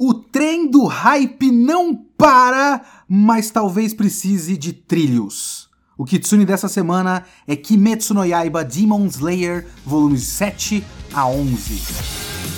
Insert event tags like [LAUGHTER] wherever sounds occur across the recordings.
O trem do hype não para, mas talvez precise de trilhos. O Kitsune dessa semana é Kimetsu no Yaiba Demon Slayer, volumes 7 a 11.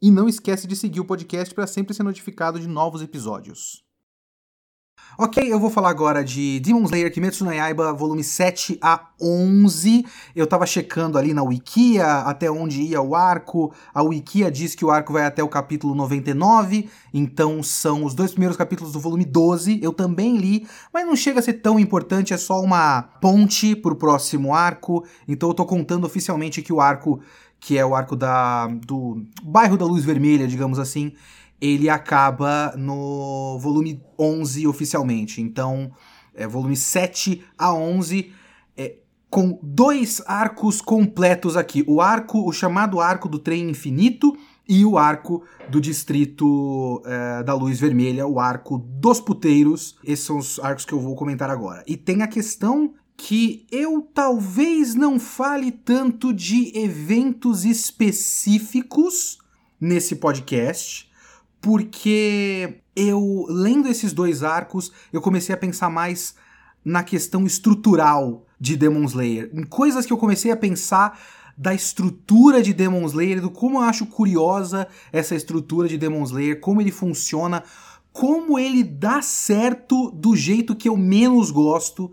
e não esquece de seguir o podcast para sempre ser notificado de novos episódios. Ok, eu vou falar agora de Demon Slayer Kimetsu no Yaiba, volume 7 a 11. Eu tava checando ali na Wikia até onde ia o arco. A Wikia diz que o arco vai até o capítulo 99, então são os dois primeiros capítulos do volume 12. Eu também li, mas não chega a ser tão importante, é só uma ponte pro próximo arco. Então eu tô contando oficialmente que o arco que é o arco da, do bairro da Luz Vermelha, digamos assim, ele acaba no volume 11 oficialmente. Então, é volume 7 a 11, é, com dois arcos completos aqui. O arco, o chamado arco do trem infinito e o arco do distrito é, da Luz Vermelha, o arco dos puteiros. Esses são os arcos que eu vou comentar agora. E tem a questão que eu talvez não fale tanto de eventos específicos nesse podcast, porque eu, lendo esses dois arcos, eu comecei a pensar mais na questão estrutural de Demon Slayer, em coisas que eu comecei a pensar da estrutura de Demon Slayer, do como eu acho curiosa essa estrutura de Demon Slayer, como ele funciona, como ele dá certo do jeito que eu menos gosto.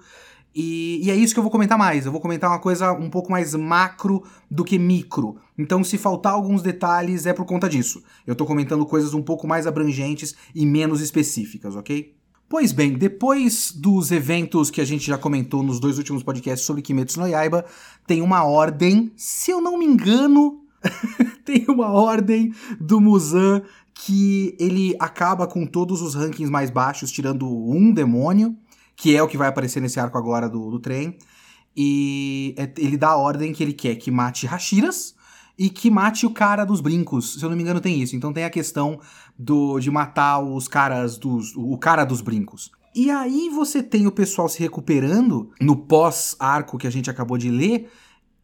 E, e, é isso que eu vou comentar mais. Eu vou comentar uma coisa um pouco mais macro do que micro. Então, se faltar alguns detalhes, é por conta disso. Eu tô comentando coisas um pouco mais abrangentes e menos específicas, ok? Pois bem, depois dos eventos que a gente já comentou nos dois últimos podcasts sobre Kimetsu no Yaiba, tem uma ordem, se eu não me engano, [LAUGHS] tem uma ordem do Muzan que ele acaba com todos os rankings mais baixos, tirando um demônio que é o que vai aparecer nesse arco agora do, do trem. E é, ele dá a ordem que ele quer que mate Hashiras e que mate o cara dos brincos. Se eu não me engano, tem isso. Então tem a questão do de matar os caras dos. o cara dos brincos. E aí você tem o pessoal se recuperando no pós-arco que a gente acabou de ler.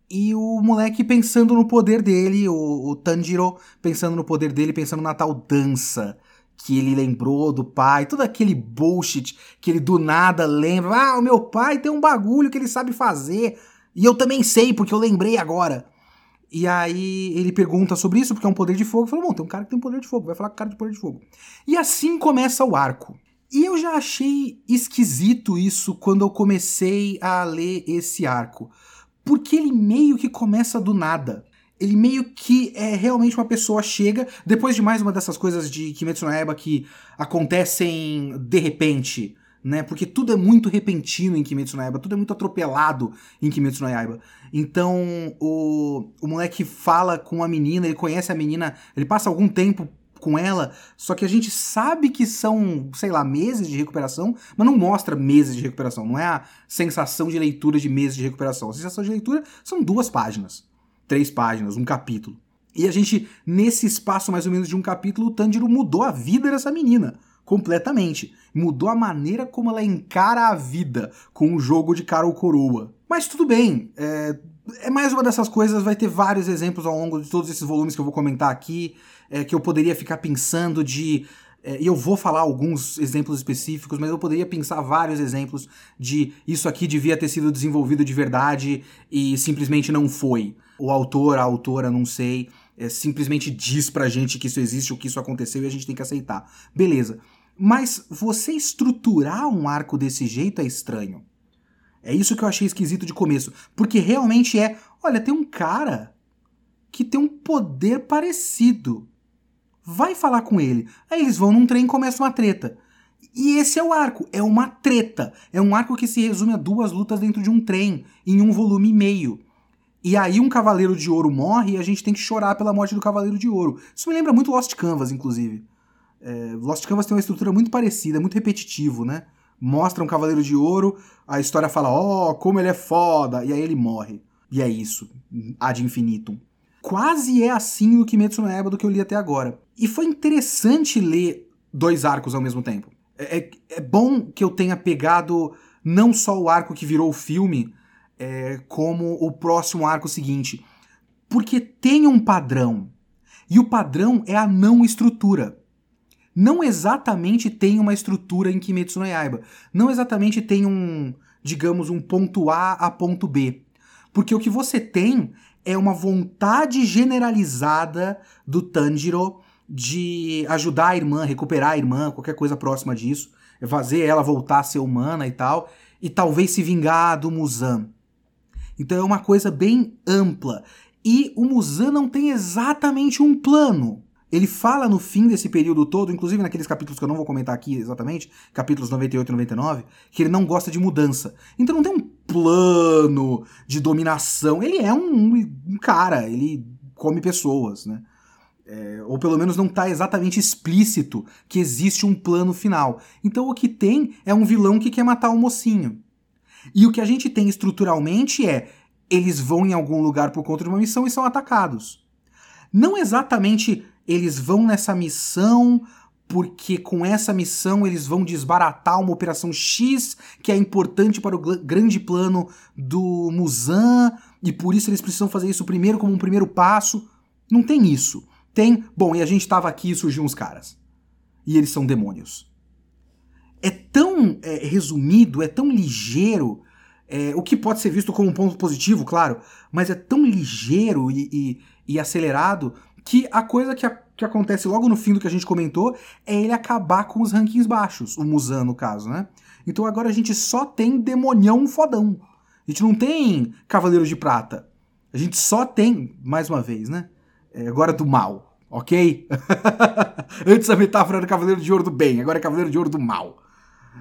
E o moleque pensando no poder dele, o, o Tanjiro pensando no poder dele, pensando na tal dança que ele lembrou do pai, todo aquele bullshit que ele do nada lembra. Ah, o meu pai tem um bagulho que ele sabe fazer e eu também sei porque eu lembrei agora. E aí ele pergunta sobre isso porque é um poder de fogo. Falou, bom, tem um cara que tem poder de fogo, vai falar com o cara de poder de fogo. E assim começa o arco. E eu já achei esquisito isso quando eu comecei a ler esse arco. Porque ele meio que começa do nada ele meio que é realmente uma pessoa chega, depois de mais uma dessas coisas de Kimetsu no Yaiba que acontecem de repente, né? Porque tudo é muito repentino em Kimetsu no Yaiba, tudo é muito atropelado em Kimetsu no Yaiba. Então, o, o moleque fala com a menina, ele conhece a menina, ele passa algum tempo com ela, só que a gente sabe que são, sei lá, meses de recuperação, mas não mostra meses de recuperação, não é a sensação de leitura de meses de recuperação. A sensação de leitura são duas páginas três páginas, um capítulo. E a gente, nesse espaço mais ou menos de um capítulo, o Tanjiro mudou a vida dessa menina. Completamente. Mudou a maneira como ela encara a vida com o jogo de cara ou coroa. Mas tudo bem. É, é mais uma dessas coisas, vai ter vários exemplos ao longo de todos esses volumes que eu vou comentar aqui, é, que eu poderia ficar pensando de é, e eu vou falar alguns exemplos específicos, mas eu poderia pensar vários exemplos de isso aqui devia ter sido desenvolvido de verdade e simplesmente não foi. O autor, a autora, não sei, é, simplesmente diz pra gente que isso existe ou que isso aconteceu e a gente tem que aceitar. Beleza. Mas você estruturar um arco desse jeito é estranho. É isso que eu achei esquisito de começo. Porque realmente é: olha, tem um cara que tem um poder parecido vai falar com ele. Aí eles vão num trem e começa uma treta. E esse é o arco, é uma treta. É um arco que se resume a duas lutas dentro de um trem, em um volume e meio. E aí um Cavaleiro de Ouro morre e a gente tem que chorar pela morte do Cavaleiro de Ouro. Isso me lembra muito Lost Canvas, inclusive. É, Lost Canvas tem uma estrutura muito parecida, muito repetitivo, né? Mostra um Cavaleiro de Ouro, a história fala, ó, oh, como ele é foda, e aí ele morre. E é isso, ad infinitum. Quase é assim no Kimetsu no Yaiba do que eu li até agora. E foi interessante ler dois arcos ao mesmo tempo. É, é, é bom que eu tenha pegado não só o arco que virou o filme, é, como o próximo arco seguinte. Porque tem um padrão. E o padrão é a não estrutura. Não exatamente tem uma estrutura em Kimetsu no Yaiba. Não exatamente tem um, digamos, um ponto A a ponto B. Porque o que você tem é uma vontade generalizada do Tanjiro de ajudar a irmã, recuperar a irmã, qualquer coisa próxima disso, fazer ela voltar a ser humana e tal, e talvez se vingar do Muzan. Então é uma coisa bem ampla. E o Muzan não tem exatamente um plano. Ele fala no fim desse período todo, inclusive naqueles capítulos que eu não vou comentar aqui exatamente, capítulos 98 e 99, que ele não gosta de mudança. Então não tem um plano de dominação. Ele é um, um cara, ele come pessoas, né? É, ou pelo menos não está exatamente explícito que existe um plano final. Então o que tem é um vilão que quer matar o mocinho. E o que a gente tem estruturalmente é eles vão em algum lugar por conta de uma missão e são atacados. Não exatamente eles vão nessa missão porque com essa missão eles vão desbaratar uma operação X que é importante para o grande plano do Muzan e por isso eles precisam fazer isso primeiro como um primeiro passo. Não tem isso. Tem, bom, e a gente estava aqui e surgiu uns caras. E eles são demônios. É tão é, resumido, é tão ligeiro, é, o que pode ser visto como um ponto positivo, claro, mas é tão ligeiro e, e, e acelerado que a coisa que, a, que acontece logo no fim do que a gente comentou é ele acabar com os rankings baixos, o Musan no caso, né? Então agora a gente só tem demonião fodão. A gente não tem Cavaleiros de Prata. A gente só tem, mais uma vez, né? É, agora do mal, ok? [LAUGHS] Antes a metáfora era Cavaleiro de Ouro do Bem, agora é Cavaleiro de Ouro do Mal.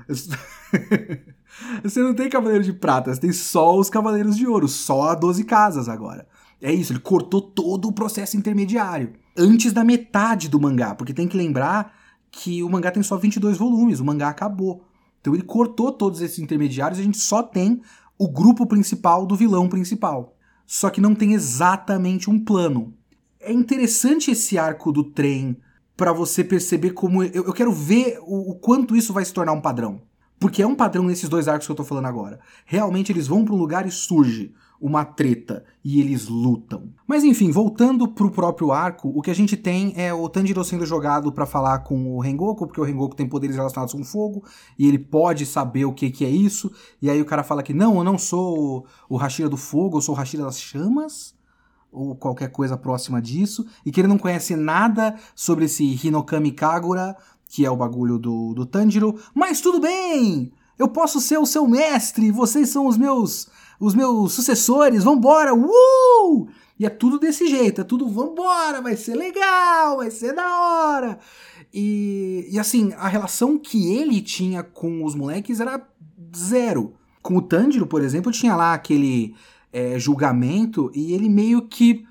[LAUGHS] você não tem Cavaleiro de Prata, você tem só os Cavaleiros de Ouro, só 12 casas agora. É isso, ele cortou todo o processo intermediário. Antes da metade do mangá, porque tem que lembrar que o mangá tem só 22 volumes, o mangá acabou. Então ele cortou todos esses intermediários e a gente só tem o grupo principal do vilão principal. Só que não tem exatamente um plano. É interessante esse arco do trem para você perceber como. Eu, eu quero ver o, o, quanto isso vai se tornar um padrão. Porque é um padrão nesses dois arcos que eu tô falando agora. Realmente eles vão para um lugar e surge uma treta e eles lutam. Mas enfim, voltando pro próprio arco, o que a gente tem é o Tanjiro sendo jogado para falar com o Rengoku, porque o Rengoku tem poderes relacionados com fogo e ele pode saber o que, que é isso. E aí o cara fala que não, eu não sou o Hashira do fogo, eu sou o Hashira das chamas ou qualquer coisa próxima disso, e que ele não conhece nada sobre esse Hinokami Kagura, que é o bagulho do, do Tanjiro, mas tudo bem! Eu posso ser o seu mestre, vocês são os meus os meus sucessores, vambora, uh! E é tudo desse jeito, é tudo vambora, vai ser legal, vai ser da hora. E, e assim, a relação que ele tinha com os moleques era zero. Com o Tanjiro, por exemplo, tinha lá aquele é, julgamento e ele meio que,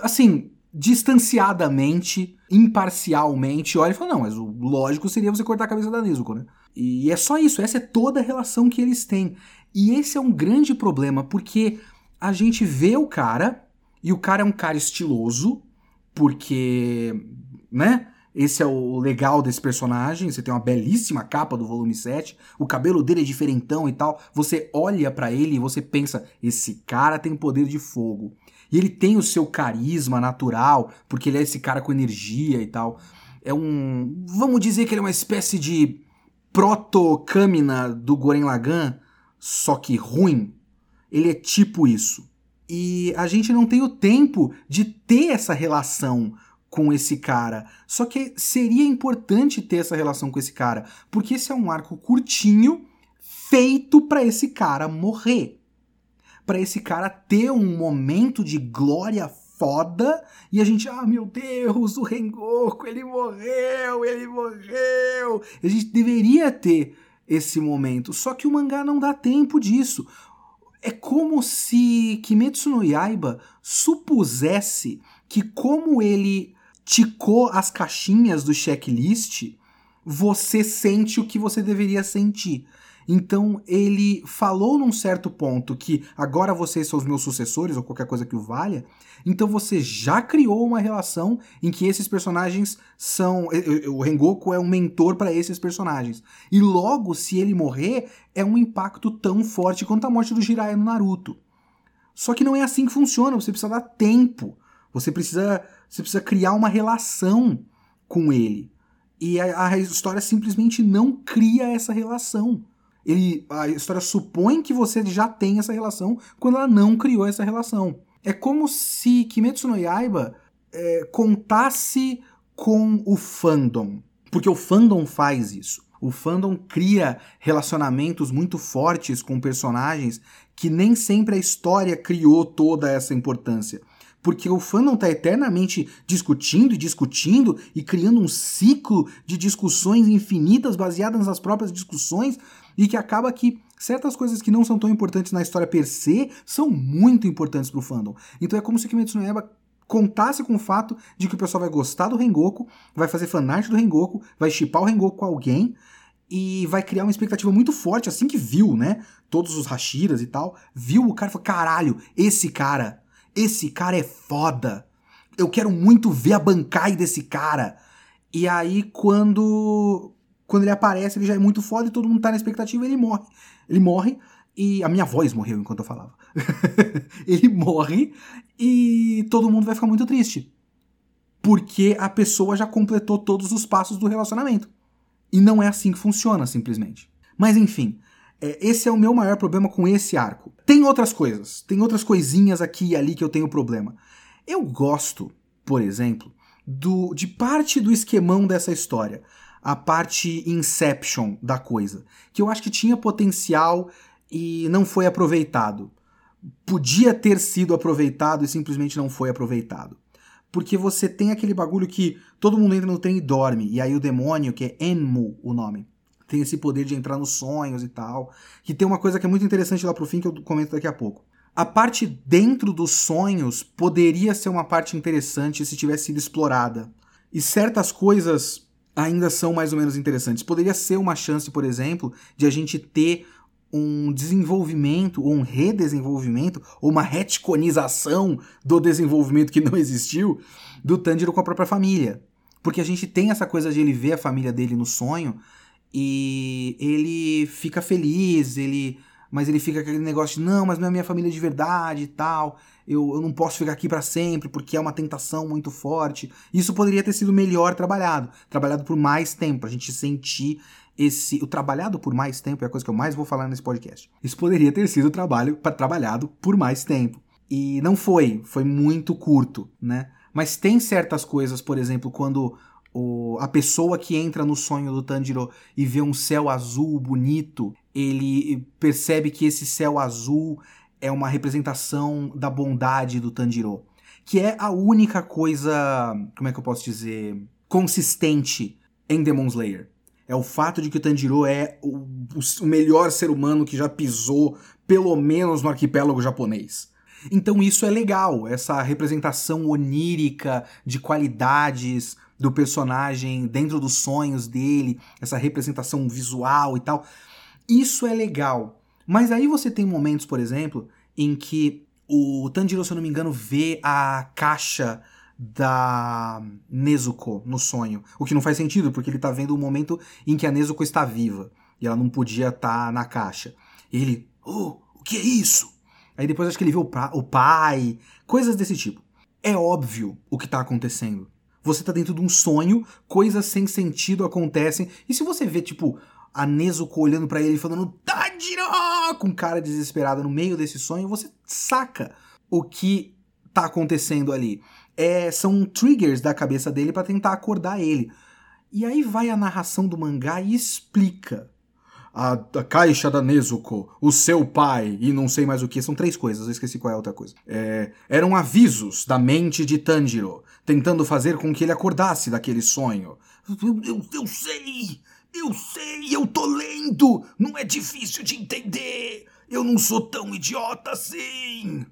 assim, distanciadamente, imparcialmente, olha e fala: não, mas o lógico seria você cortar a cabeça da Nezuko, né? E é só isso, essa é toda a relação que eles têm. E esse é um grande problema, porque a gente vê o cara, e o cara é um cara estiloso, porque, né? Esse é o legal desse personagem. Você tem uma belíssima capa do volume 7. O cabelo dele é diferentão e tal. Você olha para ele e você pensa: esse cara tem poder de fogo. E ele tem o seu carisma natural, porque ele é esse cara com energia e tal. É um. Vamos dizer que ele é uma espécie de proto-Kamina do Goren Lagan, só que ruim. Ele é tipo isso. E a gente não tem o tempo de ter essa relação com esse cara. Só que seria importante ter essa relação com esse cara, porque esse é um arco curtinho feito para esse cara morrer. Para esse cara ter um momento de glória foda e a gente, ah, meu Deus, o Rengoku, ele morreu, ele morreu. A gente deveria ter esse momento, só que o mangá não dá tempo disso. É como se Kimetsu no Yaiba supusesse que como ele ticou as caixinhas do checklist, você sente o que você deveria sentir. Então ele falou num certo ponto que agora vocês são os meus sucessores ou qualquer coisa que o valha. Então você já criou uma relação em que esses personagens são o Rengoku é um mentor para esses personagens. E logo se ele morrer é um impacto tão forte quanto a morte do Jiraiya no Naruto. Só que não é assim que funciona, você precisa dar tempo. Você precisa você precisa criar uma relação com ele. E a, a história simplesmente não cria essa relação ele, a história supõe que você já tem essa relação quando ela não criou essa relação. É como se Kimetsu no Yaiba é, contasse com o fandom. Porque o fandom faz isso. O fandom cria relacionamentos muito fortes com personagens que nem sempre a história criou toda essa importância porque o fandom está eternamente discutindo e discutindo e criando um ciclo de discussões infinitas baseadas nas próprias discussões e que acaba que certas coisas que não são tão importantes na história per se são muito importantes para o fandom. Então é como se Kimetsu no Yaiba contasse com o fato de que o pessoal vai gostar do Rengoku, vai fazer fanart do Rengoku, vai chipar o Rengoku com alguém e vai criar uma expectativa muito forte assim que viu, né? Todos os Hashiras e tal, viu o cara e falou: "Caralho, esse cara esse cara é foda. Eu quero muito ver a bancai desse cara. E aí, quando quando ele aparece, ele já é muito foda e todo mundo tá na expectativa ele morre. Ele morre e a minha voz morreu enquanto eu falava. [LAUGHS] ele morre e todo mundo vai ficar muito triste. Porque a pessoa já completou todos os passos do relacionamento. E não é assim que funciona, simplesmente. Mas enfim, é, esse é o meu maior problema com esse arco. Tem outras coisas, tem outras coisinhas aqui e ali que eu tenho problema. Eu gosto, por exemplo, do, de parte do esquemão dessa história, a parte Inception da coisa, que eu acho que tinha potencial e não foi aproveitado. Podia ter sido aproveitado e simplesmente não foi aproveitado. Porque você tem aquele bagulho que todo mundo entra no trem e dorme, e aí o demônio, que é Enmu o nome, tem esse poder de entrar nos sonhos e tal. Que tem uma coisa que é muito interessante lá pro fim que eu comento daqui a pouco. A parte dentro dos sonhos poderia ser uma parte interessante se tivesse sido explorada. E certas coisas ainda são mais ou menos interessantes. Poderia ser uma chance, por exemplo, de a gente ter um desenvolvimento, ou um redesenvolvimento, ou uma retconização do desenvolvimento que não existiu do Tanjiro com a própria família. Porque a gente tem essa coisa de ele ver a família dele no sonho, e ele fica feliz, ele mas ele fica aquele negócio de não, mas não é minha família de verdade e tal. Eu, eu não posso ficar aqui para sempre porque é uma tentação muito forte. Isso poderia ter sido melhor trabalhado, trabalhado por mais tempo, a gente sentir esse o trabalhado por mais tempo é a coisa que eu mais vou falar nesse podcast. Isso poderia ter sido trabalho para trabalhado por mais tempo. E não foi, foi muito curto, né? Mas tem certas coisas, por exemplo, quando o, a pessoa que entra no sonho do Tanjiro e vê um céu azul bonito, ele percebe que esse céu azul é uma representação da bondade do Tanjiro, que é a única coisa, como é que eu posso dizer, consistente em Demon Slayer. É o fato de que o Tanjiro é o, o melhor ser humano que já pisou, pelo menos no arquipélago japonês. Então isso é legal, essa representação onírica de qualidades do personagem dentro dos sonhos dele, essa representação visual e tal. Isso é legal. Mas aí você tem momentos, por exemplo, em que o Tanjiro, se eu não me engano, vê a caixa da Nezuko no sonho. O que não faz sentido, porque ele tá vendo o momento em que a Nezuko está viva. E ela não podia estar tá na caixa. E ele, oh, o que é isso? Aí depois acho que ele vê o, o pai, coisas desse tipo. É óbvio o que tá acontecendo. Você tá dentro de um sonho, coisas sem sentido acontecem. E se você vê, tipo, a Nezuko olhando para ele falando Tanjiro! com cara desesperada no meio desse sonho, você saca o que tá acontecendo ali. É, são triggers da cabeça dele para tentar acordar ele. E aí vai a narração do mangá e explica. A, a caixa da Nezuko, o seu pai e não sei mais o que. São três coisas, eu esqueci qual é a outra coisa. É, eram avisos da mente de Tanjiro, tentando fazer com que ele acordasse daquele sonho. Eu, eu, eu sei! Eu sei, eu tô lendo! Não é difícil de entender! Eu não sou tão idiota assim!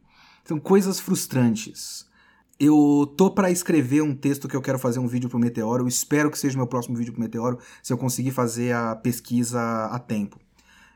São coisas frustrantes. Eu tô para escrever um texto que eu quero fazer um vídeo pro Meteoro. Eu espero que seja o meu próximo vídeo pro Meteoro, se eu conseguir fazer a pesquisa a tempo.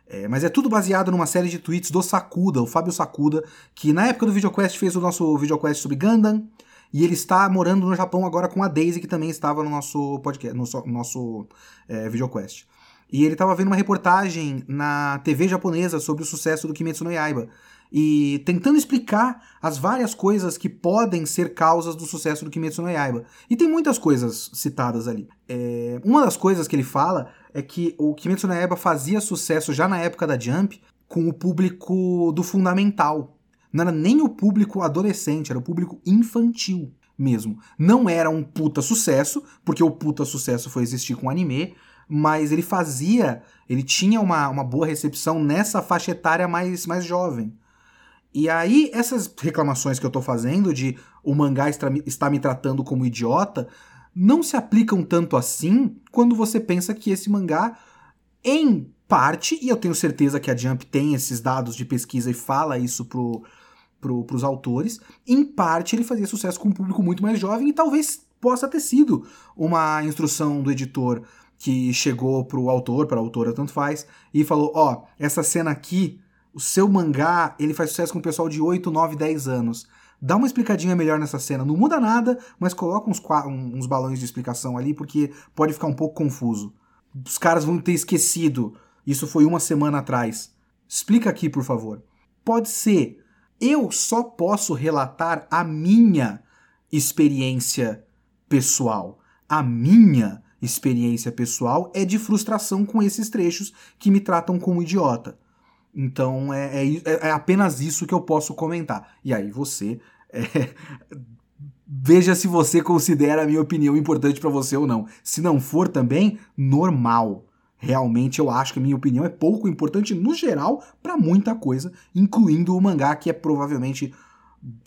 É, mas é tudo baseado numa série de tweets do Sakuda, o Fábio Sakuda, que na época do VideoQuest fez o nosso VideoQuest sobre Gundam, e ele está morando no Japão agora com a Daisy, que também estava no nosso podcast, no nosso é, VideoQuest. E ele estava vendo uma reportagem na TV japonesa sobre o sucesso do Kimetsu no Yaiba e tentando explicar as várias coisas que podem ser causas do sucesso do Kimetsu no Yaiba. E tem muitas coisas citadas ali. É, uma das coisas que ele fala é que o Kimetsu no Yaiba fazia sucesso já na época da Jump com o público do fundamental. Não era nem o público adolescente, era o público infantil mesmo. Não era um puta sucesso, porque o puta sucesso foi existir com o anime, mas ele fazia, ele tinha uma, uma boa recepção nessa faixa etária mais, mais jovem. E aí, essas reclamações que eu tô fazendo de o mangá está me tratando como idiota, não se aplicam tanto assim quando você pensa que esse mangá, em parte, e eu tenho certeza que a Jump tem esses dados de pesquisa e fala isso pro, pro, pros autores, em parte ele fazia sucesso com um público muito mais jovem e talvez possa ter sido uma instrução do editor que chegou pro autor, para a autora, tanto faz, e falou: Ó, oh, essa cena aqui o seu mangá, ele faz sucesso com o pessoal de 8, 9, 10 anos. Dá uma explicadinha melhor nessa cena. Não muda nada, mas coloca uns, uns balões de explicação ali, porque pode ficar um pouco confuso. Os caras vão ter esquecido. Isso foi uma semana atrás. Explica aqui, por favor. Pode ser. Eu só posso relatar a minha experiência pessoal. A minha experiência pessoal é de frustração com esses trechos que me tratam como idiota. Então é, é, é, apenas isso que eu posso comentar. E aí você. [LAUGHS] É, veja se você considera a minha opinião importante para você ou não. Se não for também, normal. Realmente eu acho que a minha opinião é pouco importante no geral para muita coisa, incluindo o mangá que é provavelmente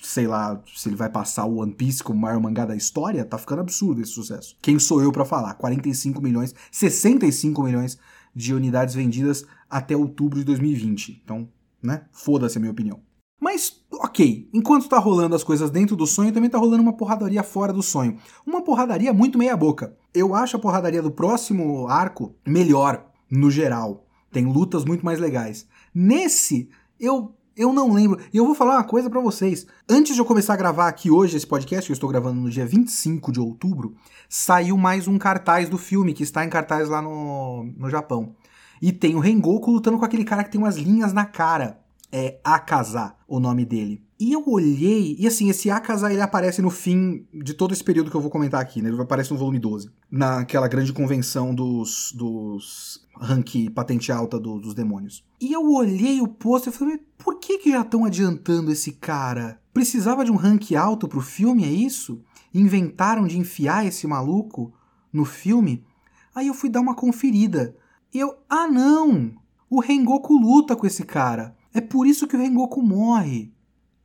sei lá, se ele vai passar o One Piece como o maior mangá da história, tá ficando absurdo esse sucesso. Quem sou eu para falar? 45 milhões, 65 milhões de unidades vendidas até outubro de 2020. Então, né? Foda-se a minha opinião. Mas, ok, enquanto tá rolando as coisas dentro do sonho, também tá rolando uma porradaria fora do sonho. Uma porradaria muito meia-boca. Eu acho a porradaria do próximo arco melhor, no geral. Tem lutas muito mais legais. Nesse, eu eu não lembro. E eu vou falar uma coisa para vocês. Antes de eu começar a gravar aqui hoje esse podcast, que eu estou gravando no dia 25 de outubro, saiu mais um cartaz do filme, que está em cartaz lá no, no Japão. E tem o Rengoku lutando com aquele cara que tem umas linhas na cara. É Akaza, o nome dele. E eu olhei, e assim, esse Akaza ele aparece no fim de todo esse período que eu vou comentar aqui, né? Ele aparece no volume 12. Naquela grande convenção dos, dos rank patente alta do, dos demônios. E eu olhei o pôster e falei, por que que já estão adiantando esse cara? Precisava de um rank alto pro filme, é isso? Inventaram de enfiar esse maluco no filme? Aí eu fui dar uma conferida. E eu, ah não! O Rengoku luta com esse cara. É por isso que o Rengoku morre.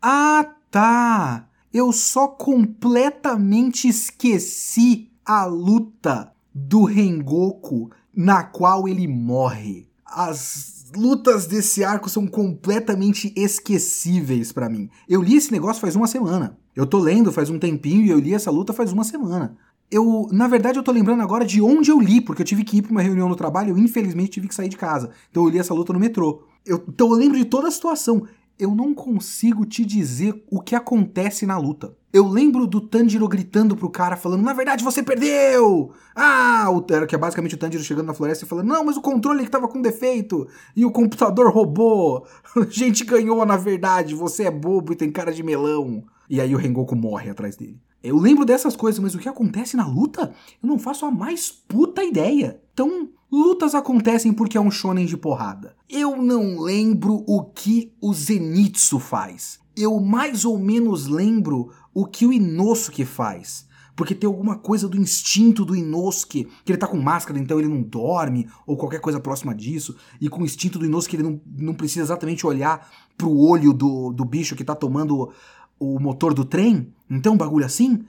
Ah, tá! Eu só completamente esqueci a luta do Rengoku na qual ele morre. As lutas desse arco são completamente esquecíveis para mim. Eu li esse negócio faz uma semana. Eu tô lendo faz um tempinho e eu li essa luta faz uma semana. Eu, na verdade, eu tô lembrando agora de onde eu li, porque eu tive que ir pra uma reunião no trabalho, eu infelizmente tive que sair de casa. Então eu li essa luta no metrô. Eu, então eu lembro de toda a situação eu não consigo te dizer o que acontece na luta. Eu lembro do Tanjiro gritando pro cara, falando: Na verdade você perdeu! Ah! O, era que é basicamente o Tanjiro chegando na floresta e falando: Não, mas o controle que tava com defeito! E o computador roubou! [LAUGHS] A gente ganhou na verdade, você é bobo e tem cara de melão! E aí o Rengoku morre atrás dele. Eu lembro dessas coisas, mas o que acontece na luta? Eu não faço a mais puta ideia. Então, lutas acontecem porque é um shonen de porrada. Eu não lembro o que o Zenitsu faz. Eu mais ou menos lembro o que o Inosuke faz. porque tem alguma coisa do instinto do Inosuke, que ele tá com máscara, então ele não dorme, ou qualquer coisa próxima disso, e com o instinto do Inosuke ele não, não precisa exatamente olhar pro olho do, do bicho que tá tomando o, o motor do trem, então um bagulho assim,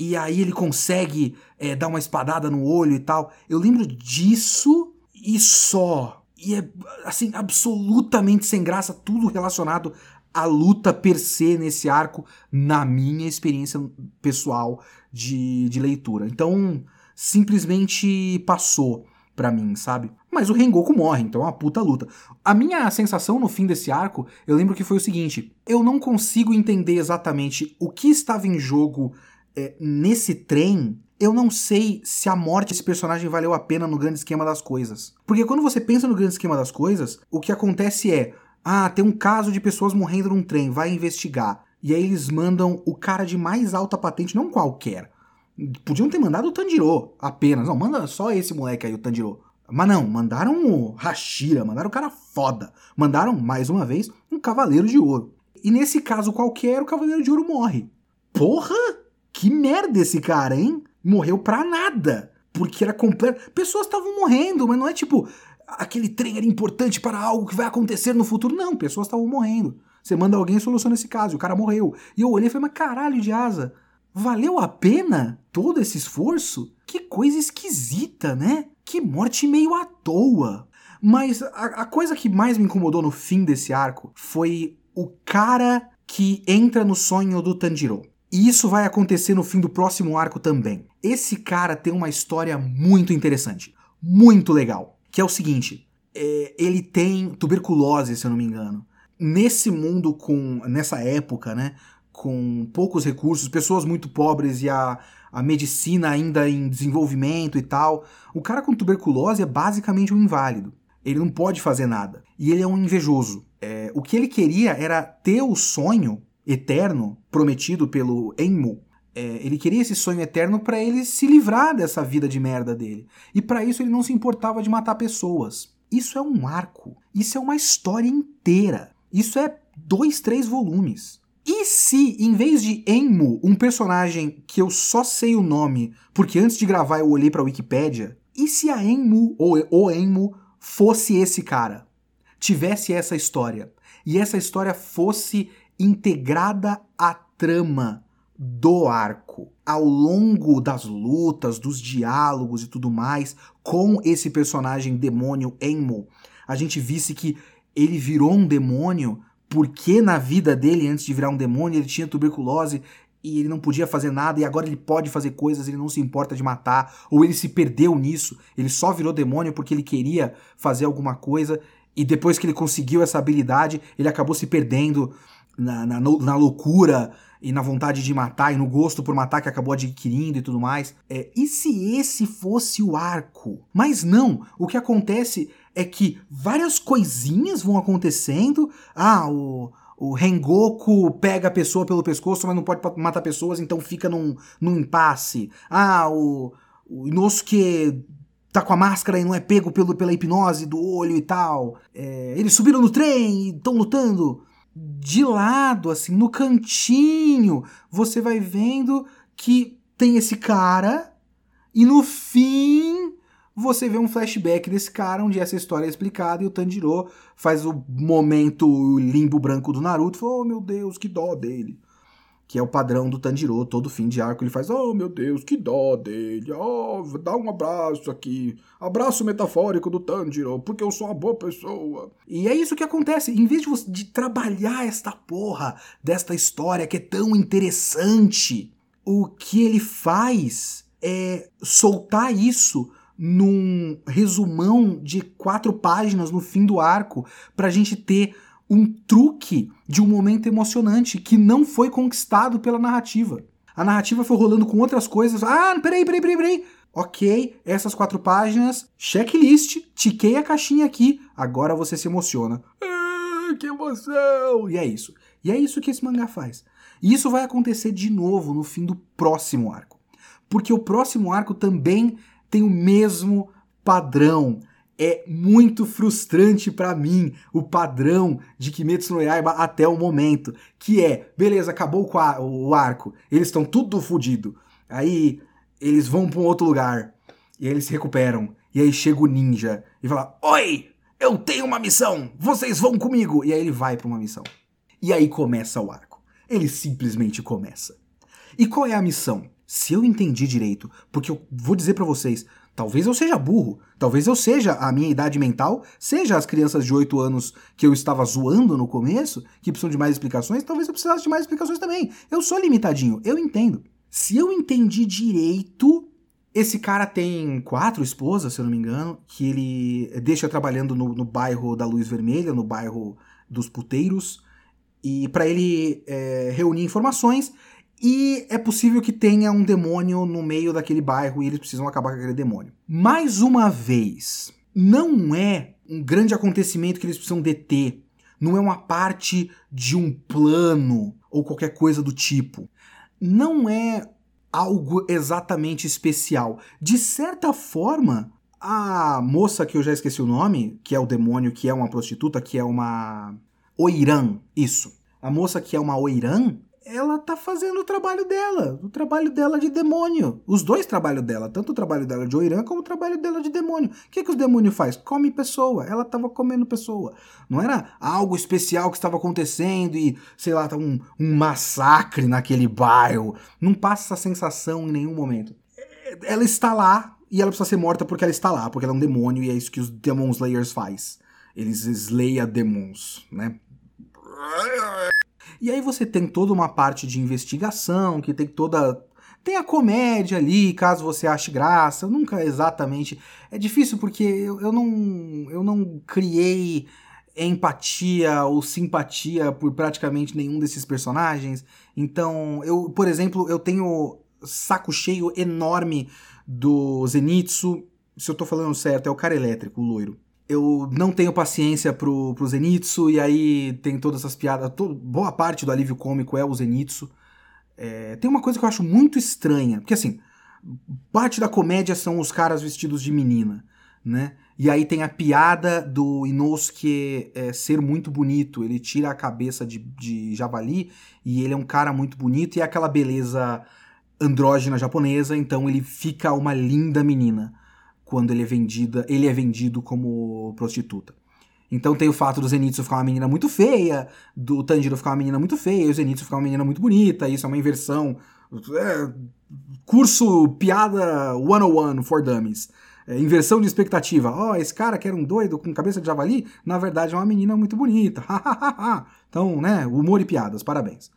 e aí ele consegue é, dar uma espadada no olho e tal. Eu lembro disso e só. E é, assim, absolutamente sem graça, tudo relacionado à luta per se nesse arco, na minha experiência pessoal de, de leitura. Então, simplesmente passou pra mim, sabe? Mas o Rengoku morre, então é uma puta luta. A minha sensação no fim desse arco, eu lembro que foi o seguinte: eu não consigo entender exatamente o que estava em jogo é, nesse trem eu não sei se a morte desse personagem valeu a pena no grande esquema das coisas. Porque quando você pensa no grande esquema das coisas, o que acontece é: ah, tem um caso de pessoas morrendo num trem, vai investigar. E aí eles mandam o cara de mais alta patente, não qualquer. Podiam ter mandado o Tanjiro apenas. Não, manda só esse moleque aí, o Tanjiro. Mas não, mandaram o Hashira, mandaram o cara foda. Mandaram, mais uma vez, um Cavaleiro de Ouro. E nesse caso qualquer, o Cavaleiro de Ouro morre. Porra! Que merda esse cara, hein? morreu pra nada. Porque era completo. Pessoas estavam morrendo, mas não é tipo aquele trem era importante para algo que vai acontecer no futuro. Não, pessoas estavam morrendo. Você manda alguém e soluciona esse caso. O cara morreu. E eu olhei e falei, mas caralho de asa. Valeu a pena todo esse esforço? Que coisa esquisita, né? Que morte meio à toa. Mas a, a coisa que mais me incomodou no fim desse arco foi o cara que entra no sonho do Tanjiro. E isso vai acontecer no fim do próximo arco também. Esse cara tem uma história muito interessante, muito legal, que é o seguinte: é, ele tem tuberculose, se eu não me engano. Nesse mundo com, nessa época, né, com poucos recursos, pessoas muito pobres e a, a medicina ainda em desenvolvimento e tal, o cara com tuberculose é basicamente um inválido. Ele não pode fazer nada. E ele é um invejoso. É, o que ele queria era ter o sonho eterno prometido pelo Enmu, é, ele queria esse sonho eterno para ele se livrar dessa vida de merda dele. E para isso ele não se importava de matar pessoas. Isso é um arco. Isso é uma história inteira. Isso é dois, três volumes. E se, em vez de Enmu, um personagem que eu só sei o nome, porque antes de gravar eu olhei pra Wikipédia, e se a Enmu, ou o Enmu, fosse esse cara? Tivesse essa história. E essa história fosse integrada à trama do arco. Ao longo das lutas, dos diálogos e tudo mais, com esse personagem demônio Enmo, a gente visse que ele virou um demônio porque na vida dele, antes de virar um demônio, ele tinha tuberculose e ele não podia fazer nada e agora ele pode fazer coisas, ele não se importa de matar, ou ele se perdeu nisso, ele só virou demônio porque ele queria fazer alguma coisa e depois que ele conseguiu essa habilidade, ele acabou se perdendo na, na, na, loucura e na vontade de matar e no gosto por matar que acabou adquirindo e tudo mais. É, e se esse fosse o arco? Mas não, o que acontece é que várias coisinhas vão acontecendo. Ah, o, o Rengoku pega a pessoa pelo pescoço, mas não pode matar pessoas, então fica num, num impasse. Ah, o, o Inosuke tá com a máscara e não é pego pelo, pela hipnose do olho e tal. É, eles subiram no trem e estão lutando de lado, assim, no cantinho, você vai vendo que tem esse cara e no fim você vê um flashback desse cara onde essa história é explicada e o Tanjiro faz o momento limbo branco do Naruto, fala, oh meu Deus, que dó dele que é o padrão do Tanjiro, todo fim de arco ele faz, oh meu Deus, que dó dele, oh, dá um abraço aqui, abraço metafórico do Tanjiro, porque eu sou uma boa pessoa. E é isso que acontece, em vez de, você, de trabalhar esta porra desta história que é tão interessante, o que ele faz é soltar isso num resumão de quatro páginas no fim do arco, pra gente ter um truque de um momento emocionante que não foi conquistado pela narrativa. A narrativa foi rolando com outras coisas. Ah, peraí, peraí, peraí, peraí. Ok, essas quatro páginas, checklist, tiquei a caixinha aqui, agora você se emociona. Ah, que emoção! E é isso. E é isso que esse mangá faz. E isso vai acontecer de novo no fim do próximo arco. Porque o próximo arco também tem o mesmo padrão é muito frustrante para mim o padrão de Kimetsu no Yaiba até o momento, que é, beleza, acabou o arco, eles estão tudo fodido. Aí eles vão para um outro lugar. E aí eles se recuperam. E aí chega o ninja e fala: Oi, eu tenho uma missão, vocês vão comigo. E aí ele vai para uma missão. E aí começa o arco. Ele simplesmente começa. E qual é a missão? Se eu entendi direito, porque eu vou dizer para vocês, talvez eu seja burro, talvez eu seja a minha idade mental, seja as crianças de 8 anos que eu estava zoando no começo, que precisam de mais explicações, talvez eu precisasse de mais explicações também. Eu sou limitadinho, eu entendo. Se eu entendi direito, esse cara tem quatro esposas, se eu não me engano, que ele deixa trabalhando no, no bairro da Luz Vermelha, no bairro dos puteiros, e para ele é, reunir informações. E é possível que tenha um demônio no meio daquele bairro e eles precisam acabar com aquele demônio. Mais uma vez, não é um grande acontecimento que eles precisam deter. Não é uma parte de um plano ou qualquer coisa do tipo. Não é algo exatamente especial. De certa forma, a moça que eu já esqueci o nome, que é o demônio, que é uma prostituta, que é uma Oiran, isso. A moça que é uma Oiran, ela tá fazendo o trabalho dela, o trabalho dela de demônio. Os dois trabalhos dela, tanto o trabalho dela de Oiran como o trabalho dela de demônio. O que, que os demônios faz? Come pessoa. Ela tava comendo pessoa. Não era algo especial que estava acontecendo e, sei lá, tá um, um massacre naquele bairro. Não passa essa sensação em nenhum momento. Ela está lá e ela precisa ser morta porque ela está lá, porque ela é um demônio e é isso que os Demon Slayers faz. Eles slayam demons, né? E aí você tem toda uma parte de investigação, que tem toda. Tem a comédia ali, caso você ache graça. Eu nunca exatamente. É difícil porque eu, eu, não, eu não criei empatia ou simpatia por praticamente nenhum desses personagens. Então, eu, por exemplo, eu tenho saco cheio enorme do Zenitsu. Se eu tô falando certo, é o cara elétrico, o loiro eu não tenho paciência pro, pro Zenitsu, e aí tem todas essas piadas. boa parte do alívio cômico é o Zenitsu. É, tem uma coisa que eu acho muito estranha, porque assim, parte da comédia são os caras vestidos de menina, né? E aí tem a piada do Inosuke é, ser muito bonito. Ele tira a cabeça de, de javali e ele é um cara muito bonito e é aquela beleza andrógena japonesa, então ele fica uma linda menina quando ele é vendida, ele é vendido como prostituta. Então tem o fato do Zenitsu ficar uma menina muito feia, do Tanjiro ficar uma menina muito feia, e o Zenitsu ficar uma menina muito bonita, isso é uma inversão. É, curso piada 101 for dummies. É, inversão de expectativa. Ó, oh, esse cara que era um doido com cabeça de javali, na verdade é uma menina muito bonita. [LAUGHS] então, né, humor e piadas, parabéns.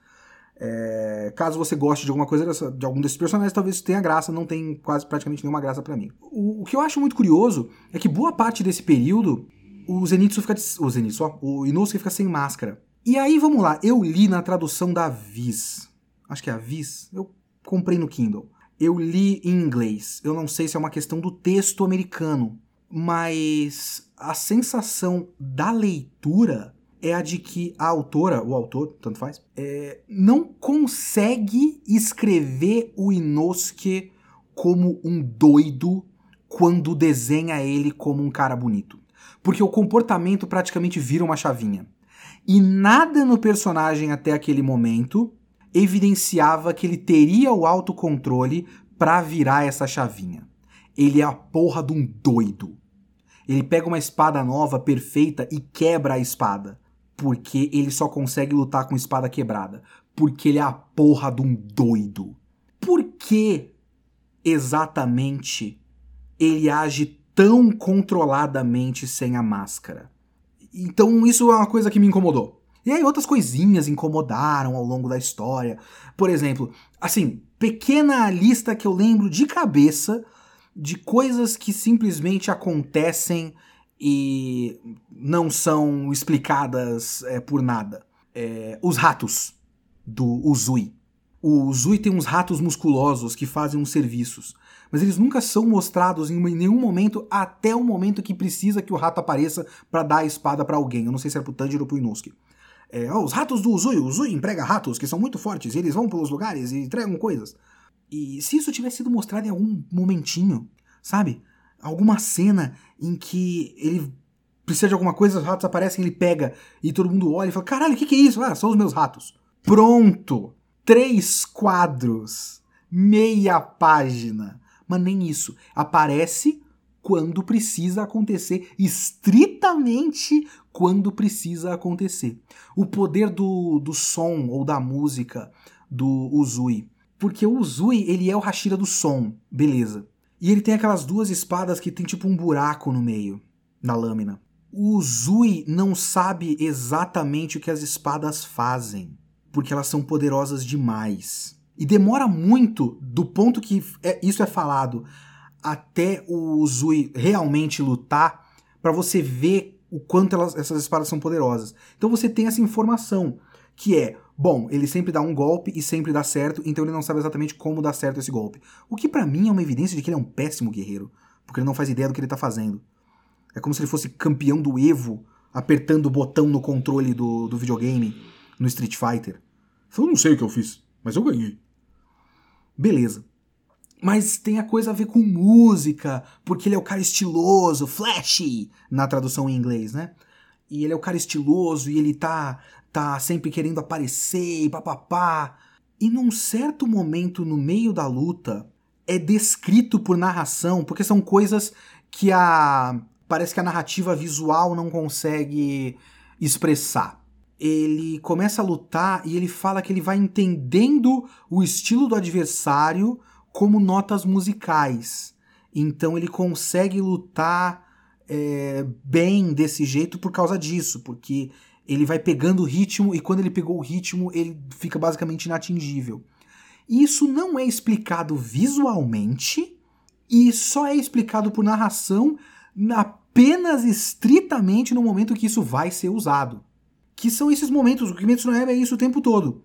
É, caso você goste de alguma coisa dessa, de algum desses personagens, talvez tenha graça, não tem quase praticamente nenhuma graça para mim. O, o, que eu acho muito curioso é que boa parte desse período o Zenitsu fica. O Zenitsu, ó, o Inosuke fica sem máscara. E aí, vamos lá, eu li na tradução da Viz. Acho que é a Viz. Eu comprei no Kindle. Eu li em inglês. Eu não sei se é uma questão do texto americano, mas a sensação da leitura é a de que a autora, o autor, tanto faz, é, não consegue escrever o Inosuke como um doido quando desenha ele como um cara bonito. Porque o comportamento praticamente vira uma chavinha. E nada no personagem até aquele momento evidenciava que ele teria o autocontrole para virar essa chavinha. Ele é a porra de um doido. Ele pega uma espada nova, perfeita, e quebra a espada porque ele só consegue lutar com espada quebrada. Porque ele é a porra de um doido. Por que exatamente ele age tão controladamente sem a máscara? Então isso é uma coisa que me incomodou. E aí outras coisinhas incomodaram ao longo da história. Por exemplo, assim, pequena lista que eu lembro de cabeça de coisas que simplesmente acontecem e não são explicadas é, por nada. É, os ratos do Uzui. O Uzui tem uns ratos musculosos que fazem uns serviços, mas eles nunca são mostrados em nenhum momento até o momento que precisa que o rato apareça para dar a espada para alguém. Eu não sei se era pro Tanjiro ou pro Inosuke. É, os ratos do Uzui. O Uzui emprega ratos que são muito fortes e eles vão pelos lugares e entregam coisas. E se isso tivesse sido mostrado em algum momentinho, sabe? Alguma cena em que ele precisa de alguma coisa, os ratos aparecem, ele pega e todo mundo olha e fala: caralho, o que, que é isso? Ah, são os meus ratos. Pronto! Três quadros meia página. Mas nem isso. Aparece quando precisa acontecer, estritamente quando precisa acontecer. O poder do, do som ou da música do Uzui. Porque o Uzui, ele é o Hashira do som, beleza. E ele tem aquelas duas espadas que tem tipo um buraco no meio, na lâmina. O Uzui não sabe exatamente o que as espadas fazem, porque elas são poderosas demais. E demora muito do ponto que é, isso é falado até o Uzui realmente lutar para você ver o quanto elas, essas espadas são poderosas. Então você tem essa informação que é, bom, ele sempre dá um golpe e sempre dá certo, então ele não sabe exatamente como dar certo esse golpe. O que para mim é uma evidência de que ele é um péssimo guerreiro, porque ele não faz ideia do que ele tá fazendo. É como se ele fosse campeão do Evo, apertando o botão no controle do, do videogame no Street Fighter. Eu não sei o que eu fiz, mas eu ganhei. Beleza. Mas tem a coisa a ver com música, porque ele é o cara estiloso, flashy, na tradução em inglês, né? E ele é o cara estiloso e ele tá, tá sempre querendo aparecer e papapá. E num certo momento no meio da luta, é descrito por narração, porque são coisas que a. Parece que a narrativa visual não consegue expressar. Ele começa a lutar e ele fala que ele vai entendendo o estilo do adversário como notas musicais. Então ele consegue lutar é, bem desse jeito por causa disso, porque ele vai pegando o ritmo e quando ele pegou o ritmo ele fica basicamente inatingível. Isso não é explicado visualmente e só é explicado por narração apenas estritamente no momento que isso vai ser usado. Que são esses momentos, o Kimetsu no Yaiba é isso o tempo todo.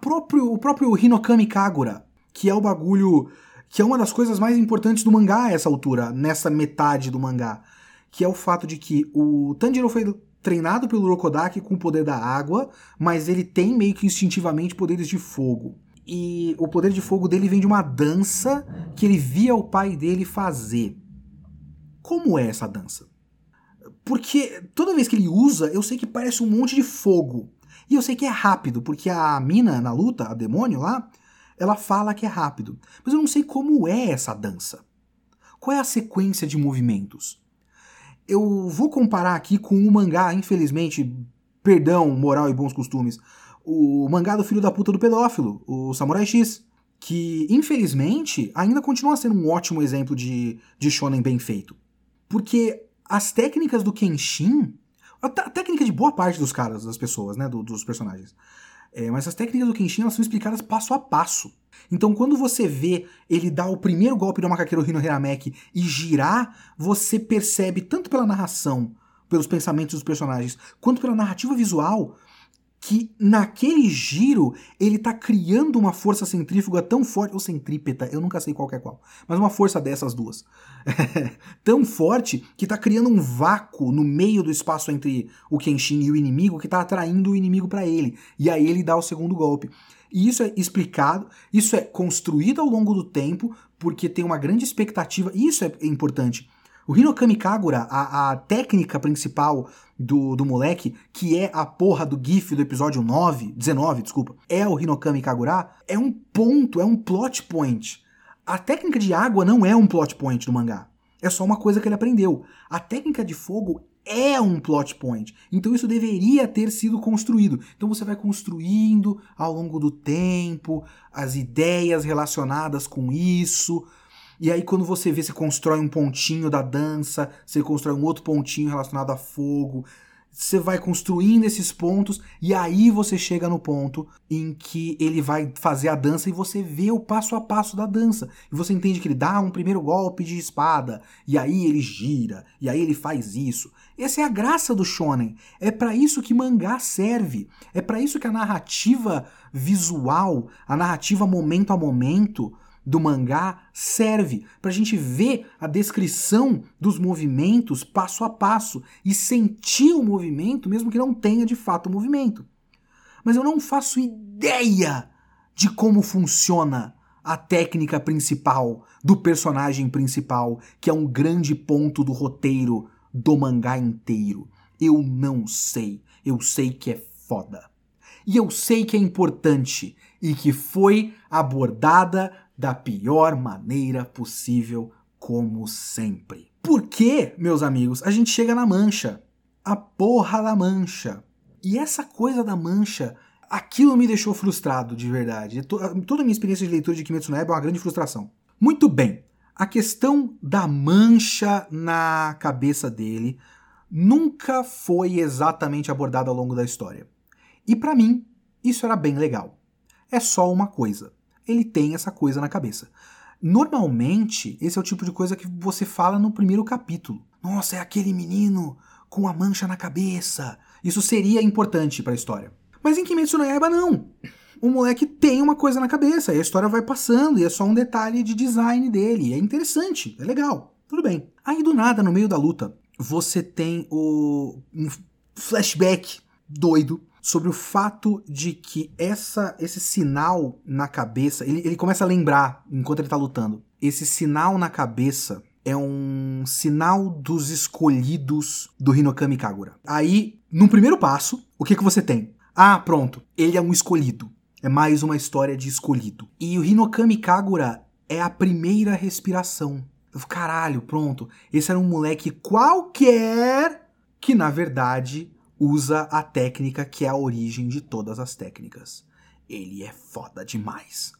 Próprio, o próprio Hinokami Kagura, que é o bagulho que é uma das coisas mais importantes do mangá a essa altura, nessa metade do mangá, que é o fato de que o Tanjiro foi treinado pelo Rokodaki com o poder da água, mas ele tem meio que instintivamente poderes de fogo. E o poder de fogo dele vem de uma dança que ele via o pai dele fazer. Como é essa dança? Porque toda vez que ele usa, eu sei que parece um monte de fogo. E eu sei que é rápido, porque a mina na luta, a demônio lá, ela fala que é rápido, mas eu não sei como é essa dança. Qual é a sequência de movimentos? Eu vou comparar aqui com o mangá, infelizmente, perdão, moral e bons costumes, o mangá do filho da puta do pedófilo, o Samurai X, que infelizmente ainda continua sendo um ótimo exemplo de, de shonen bem feito. Porque as técnicas do Kenshin, a, a técnica de boa parte dos caras, das pessoas, né, do, dos personagens, é, mas as técnicas do Kenshin elas são explicadas passo a passo. Então, quando você vê ele dar o primeiro golpe do macaqueiro Rino Hirameki e girar, você percebe, tanto pela narração, pelos pensamentos dos personagens, quanto pela narrativa visual, que naquele giro ele tá criando uma força centrífuga tão forte, ou centrípeta, eu nunca sei qual é qual, mas uma força dessas duas, [LAUGHS] tão forte que tá criando um vácuo no meio do espaço entre o Kenshin e o inimigo que tá atraindo o inimigo para ele, e aí ele dá o segundo golpe. E isso é explicado, isso é construído ao longo do tempo, porque tem uma grande expectativa, e isso é importante. O Hinokami Kagura, a, a técnica principal do, do moleque, que é a porra do GIF do episódio 9, 19, desculpa, é o Hinokami Kagura, é um ponto, é um plot point. A técnica de água não é um plot point do mangá. É só uma coisa que ele aprendeu. A técnica de fogo é um plot point. Então isso deveria ter sido construído. Então você vai construindo ao longo do tempo as ideias relacionadas com isso. E aí, quando você vê, você constrói um pontinho da dança, você constrói um outro pontinho relacionado a fogo. Você vai construindo esses pontos e aí você chega no ponto em que ele vai fazer a dança e você vê o passo a passo da dança. E você entende que ele dá um primeiro golpe de espada, e aí ele gira, e aí ele faz isso. Essa é a graça do shonen. É para isso que mangá serve. É para isso que a narrativa visual, a narrativa momento a momento, do mangá serve para a gente ver a descrição dos movimentos passo a passo e sentir o movimento, mesmo que não tenha de fato o movimento. Mas eu não faço ideia de como funciona a técnica principal do personagem principal, que é um grande ponto do roteiro do mangá inteiro. Eu não sei. Eu sei que é foda. E eu sei que é importante e que foi abordada da pior maneira possível, como sempre. Por que, meus amigos, a gente chega na mancha? A porra da mancha. E essa coisa da mancha, aquilo me deixou frustrado de verdade. Toda a minha experiência de leitura de Kimetsu no Yaiba é uma grande frustração. Muito bem, a questão da mancha na cabeça dele nunca foi exatamente abordada ao longo da história. E para mim, isso era bem legal. É só uma coisa. Ele tem essa coisa na cabeça. Normalmente, esse é o tipo de coisa que você fala no primeiro capítulo. Nossa, é aquele menino com a mancha na cabeça. Isso seria importante para a história. Mas em Kimetsu no Yaiba não. O moleque tem uma coisa na cabeça e a história vai passando e é só um detalhe de design dele. É interessante, é legal. Tudo bem. Aí do nada, no meio da luta, você tem o um flashback doido sobre o fato de que essa, esse sinal na cabeça, ele, ele começa a lembrar enquanto ele tá lutando. Esse sinal na cabeça é um sinal dos escolhidos do Hinokami Kagura. Aí, no primeiro passo, o que, que você tem? Ah, pronto, ele é um escolhido. É mais uma história de escolhido. E o Hinokami Kagura é a primeira respiração. Caralho, pronto. Esse era um moleque qualquer que, na verdade, usa a técnica que é a origem de todas as técnicas. Ele é foda demais.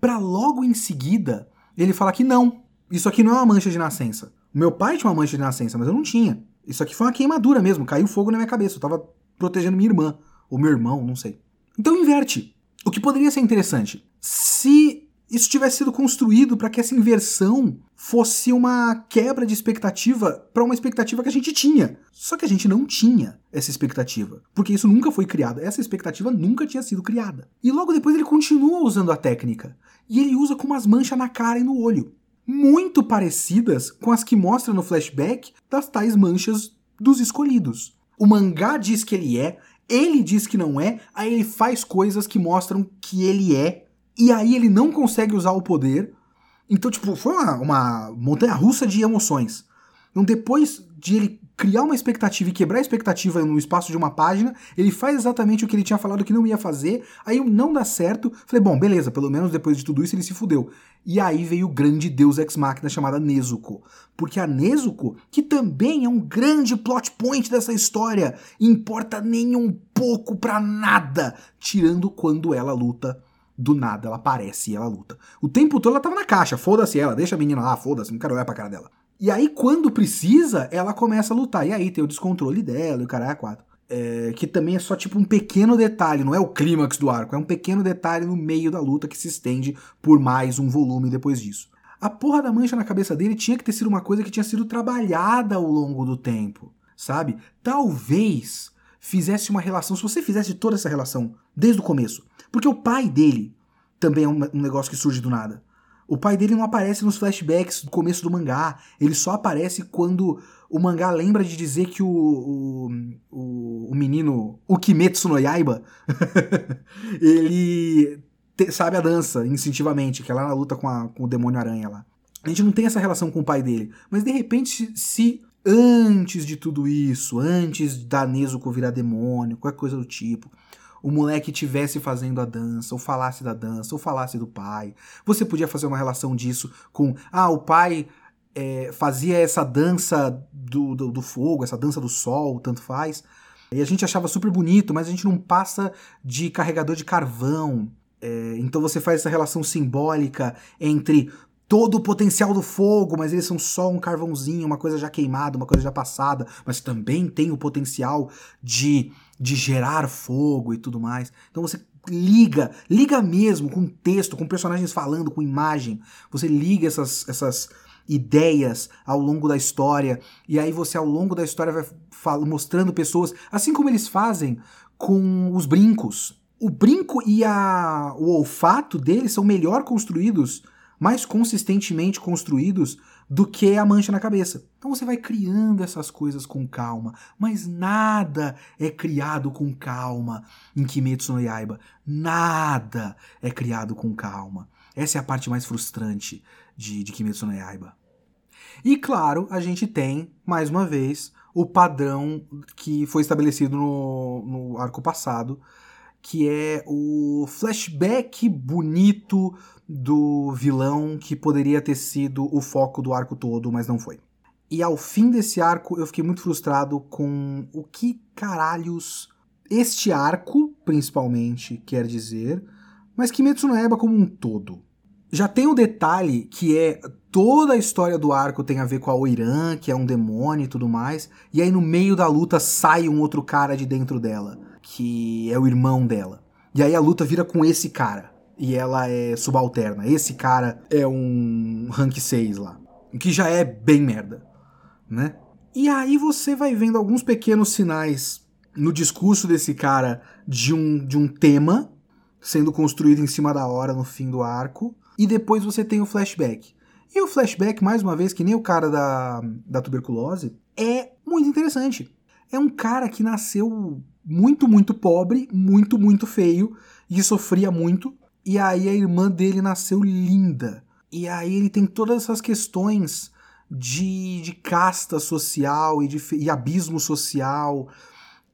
Pra logo em seguida, ele fala que não, isso aqui não é uma mancha de nascença. Meu pai tinha uma mancha de nascença, mas eu não tinha. Isso aqui foi uma queimadura mesmo, caiu fogo na minha cabeça. Eu tava protegendo minha irmã, ou meu irmão, não sei. Então inverte. O que poderia ser interessante, se isso tivesse sido construído para que essa inversão fosse uma quebra de expectativa para uma expectativa que a gente tinha. Só que a gente não tinha essa expectativa, porque isso nunca foi criado. Essa expectativa nunca tinha sido criada. E logo depois ele continua usando a técnica. E ele usa com umas manchas na cara e no olho, muito parecidas com as que mostra no flashback das tais manchas dos escolhidos. O mangá diz que ele é, ele diz que não é, aí ele faz coisas que mostram que ele é e aí ele não consegue usar o poder. Então, tipo, foi uma, uma montanha russa de emoções. Então, depois de ele criar uma expectativa e quebrar a expectativa no espaço de uma página, ele faz exatamente o que ele tinha falado que não ia fazer, aí não dá certo. Falei, bom, beleza, pelo menos depois de tudo isso ele se fudeu. E aí veio o grande deus ex-máquina chamada Nezuko. Porque a Nezuko, que também é um grande plot point dessa história, importa nem um pouco pra nada, tirando quando ela luta do nada ela aparece e ela luta. O tempo todo ela tava na caixa, foda-se ela, deixa a menina lá, foda-se, não quero olhar pra cara dela. E aí, quando precisa, ela começa a lutar. E aí tem o descontrole dela e o caralho é quatro. É, que também é só tipo um pequeno detalhe, não é o clímax do arco, é um pequeno detalhe no meio da luta que se estende por mais um volume depois disso. A porra da mancha na cabeça dele tinha que ter sido uma coisa que tinha sido trabalhada ao longo do tempo, sabe? Talvez fizesse uma relação, se você fizesse toda essa relação desde o começo, porque o pai dele também é um, um negócio que surge do nada. O pai dele não aparece nos flashbacks do começo do mangá. Ele só aparece quando o mangá lembra de dizer que o, o, o, o menino, o Kimetsu no Yaiba, [LAUGHS] ele te, sabe a dança instintivamente, que é lá na luta com, a, com o demônio aranha lá. A gente não tem essa relação com o pai dele. Mas de repente, se antes de tudo isso, antes da Nezuko virar demônio, qualquer coisa do tipo, o moleque tivesse fazendo a dança, ou falasse da dança, ou falasse do pai. Você podia fazer uma relação disso com, ah, o pai é, fazia essa dança do, do, do, fogo, essa dança do sol, tanto faz. E a gente achava super bonito, mas a gente não passa de carregador de carvão. É, então você faz essa relação simbólica entre todo o potencial do fogo, mas eles são só um carvãozinho, uma coisa já queimada, uma coisa já passada, mas também tem o potencial de de gerar fogo e tudo mais. Então você liga, liga mesmo com texto, com personagens falando, com imagem. Você liga essas, essas ideias ao longo da história e aí você ao longo da história vai mostrando pessoas, assim como eles fazem com os brincos. O brinco e a, o olfato deles são melhor construídos, mais consistentemente construídos do que a mancha na cabeça. Então você vai criando essas coisas com calma, mas nada é criado com calma em Kimetsu no Yaiba. Nada é criado com calma. Essa é a parte mais frustrante de, de Kimetsu no Yaiba. E claro, a gente tem, mais uma vez, o padrão que foi estabelecido no, no arco passado, que é o flashback bonito do vilão que poderia ter sido o foco do arco todo, mas não foi. E ao fim desse arco eu fiquei muito frustrado com o que caralhos este arco, principalmente, quer dizer, mas Kimetsu no Yaiba como um todo. Já tem o detalhe que é toda a história do arco tem a ver com a Oiran, que é um demônio e tudo mais, e aí no meio da luta sai um outro cara de dentro dela, que é o irmão dela. E aí a luta vira com esse cara, e ela é subalterna. Esse cara é um rank 6 lá, que já é bem merda, né? E aí você vai vendo alguns pequenos sinais no discurso desse cara de um, de um tema sendo construído em cima da hora no fim do arco, e depois você tem o flashback. E o flashback, mais uma vez, que nem o cara da, da tuberculose, é muito interessante. É um cara que nasceu muito, muito pobre, muito, muito feio, e sofria muito, e aí a irmã dele nasceu linda. E aí ele tem todas essas questões de, de casta social e de e abismo social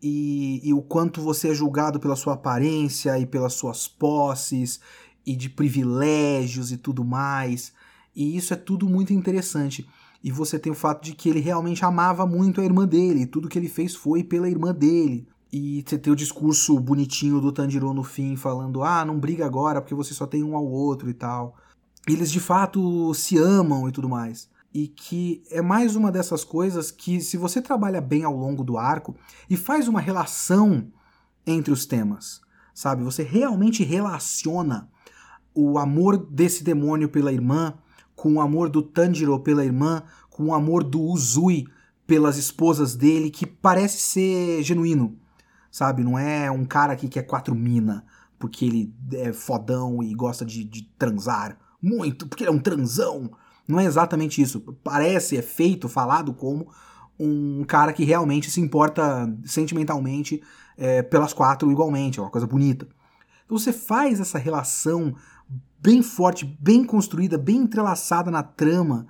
e, e, o quanto você é julgado pela sua aparência e pelas suas posses e de privilégios e tudo mais. E isso é tudo muito interessante. E você tem o fato de que ele realmente amava muito a irmã dele, tudo que ele fez foi pela irmã dele. E você tem o discurso bonitinho do Tanjiro no fim, falando: ah, não briga agora porque você só tem um ao outro e tal. Eles de fato se amam e tudo mais e que é mais uma dessas coisas que, se você trabalha bem ao longo do arco e faz uma relação entre os temas, sabe? Você realmente relaciona o amor desse demônio pela irmã com o amor do Tanjiro pela irmã, com o amor do Uzui pelas esposas dele, que parece ser genuíno, sabe? Não é um cara que quer quatro mina porque ele é fodão e gosta de, de transar muito, porque ele é um transão não é exatamente isso. Parece, é feito, falado como um cara que realmente se importa sentimentalmente é, pelas quatro igualmente, é uma coisa bonita. Então você faz essa relação bem forte, bem construída, bem entrelaçada na trama,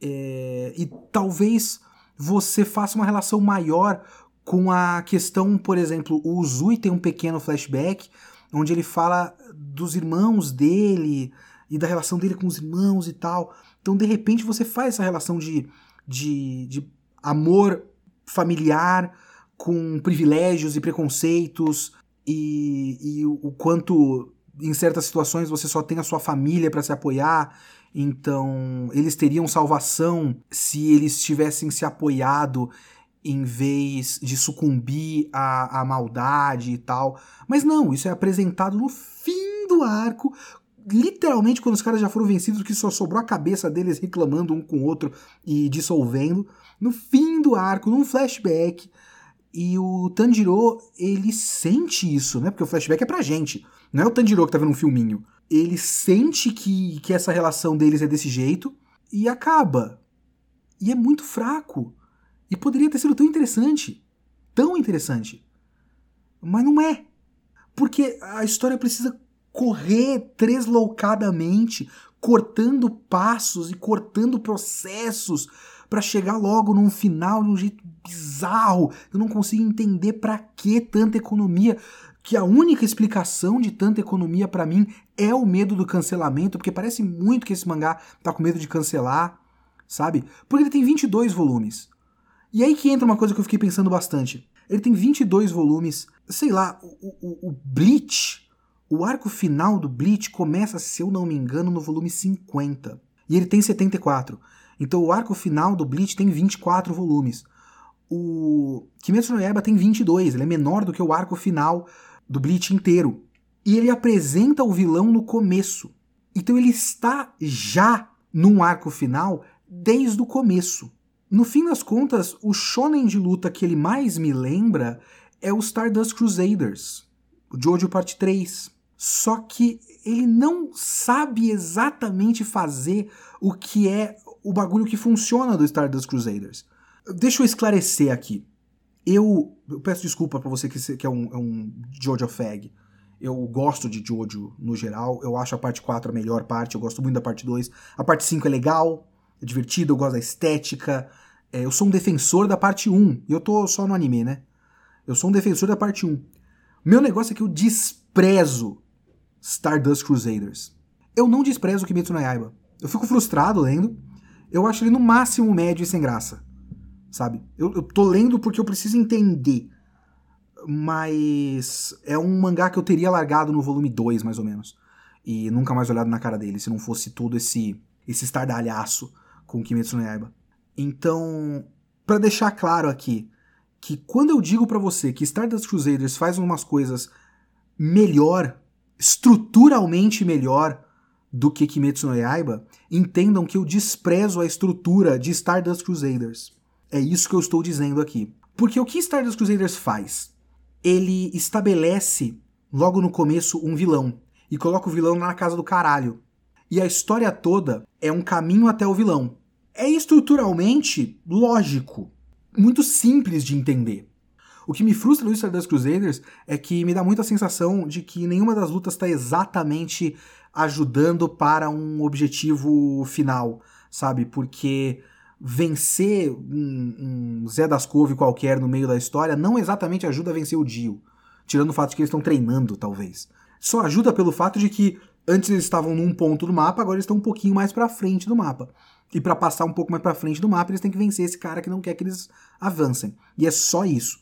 é, e talvez você faça uma relação maior com a questão, por exemplo, o Uzui tem um pequeno flashback onde ele fala dos irmãos dele e da relação dele com os irmãos e tal. Então, de repente, você faz essa relação de, de, de amor familiar com privilégios e preconceitos e, e o, o quanto em certas situações você só tem a sua família para se apoiar. Então, eles teriam salvação se eles tivessem se apoiado em vez de sucumbir à, à maldade e tal. Mas não, isso é apresentado no fim do arco literalmente quando os caras já foram vencidos, que só sobrou a cabeça deles reclamando um com o outro e dissolvendo. No fim do arco, num flashback, e o Tanjiro, ele sente isso, né? Porque o flashback é pra gente, não é o Tanjiro que tá vendo um filminho. Ele sente que, que essa relação deles é desse jeito e acaba. E é muito fraco. E poderia ter sido tão interessante. Tão interessante. Mas não é. Porque a história precisa correr tresloucadamente, cortando passos e cortando processos para chegar logo num final de um jeito bizarro. Eu não consigo entender para que tanta economia, que a única explicação de tanta economia para mim é o medo do cancelamento, porque parece muito que esse mangá tá com medo de cancelar, sabe? Porque ele tem 22 volumes. E aí que entra uma coisa que eu fiquei pensando bastante. Ele tem 22 volumes, sei lá, o, o, o Bleach o arco final do Bleach começa, se eu não me engano, no volume 50. E ele tem 74. Então o arco final do Bleach tem 24 volumes. O Kimetsu no Yaiba tem 22, ele é menor do que o arco final do Bleach inteiro. E ele apresenta o vilão no começo. Então ele está já num arco final desde o começo. No fim das contas, o shonen de luta que ele mais me lembra é o Stardust Crusaders, o Jojo Parte 3. Só que ele não sabe exatamente fazer o que é o bagulho que funciona do Stardust Crusaders. Deixa eu esclarecer aqui. Eu, eu peço desculpa para você que, que é, um, é um Jojo Fag. Eu gosto de Jojo no geral. Eu acho a parte 4 a melhor parte. Eu gosto muito da parte 2. A parte 5 é legal, é divertida, eu gosto da estética. É, eu sou um defensor da parte 1. E eu tô só no anime, né? Eu sou um defensor da parte 1. Meu negócio é que eu desprezo Stardust Crusaders. Eu não desprezo o Kimetsu no Yaiba. Eu fico frustrado lendo. Eu acho ele no máximo médio e sem graça. Sabe? Eu, eu tô lendo porque eu preciso entender. Mas é um mangá que eu teria largado no volume 2, mais ou menos. E nunca mais olhado na cara dele, se não fosse todo esse, esse estardalhaço com Kimetsu no Yaiba. Então, para deixar claro aqui, que quando eu digo para você que Stardust Crusaders faz umas coisas melhor, estruturalmente melhor do que Kimetsu no Yaiba, entendam que eu desprezo a estrutura de Stardust Crusaders. É isso que eu estou dizendo aqui. Porque o que Stardust Crusaders faz? Ele estabelece, logo no começo, um vilão. E coloca o vilão na casa do caralho. E a história toda é um caminho até o vilão. É estruturalmente lógico. Muito simples de entender. O que me frustra no Stardust Crusaders é que me dá muita sensação de que nenhuma das lutas está exatamente ajudando para um objetivo final, sabe? Porque vencer um, um Zé das Couve qualquer no meio da história não exatamente ajuda a vencer o Dio. Tirando o fato de que eles estão treinando, talvez. Só ajuda pelo fato de que antes eles estavam num ponto do mapa, agora eles estão um pouquinho mais para frente do mapa. E para passar um pouco mais para frente do mapa, eles têm que vencer esse cara que não quer que eles avancem. E é só isso.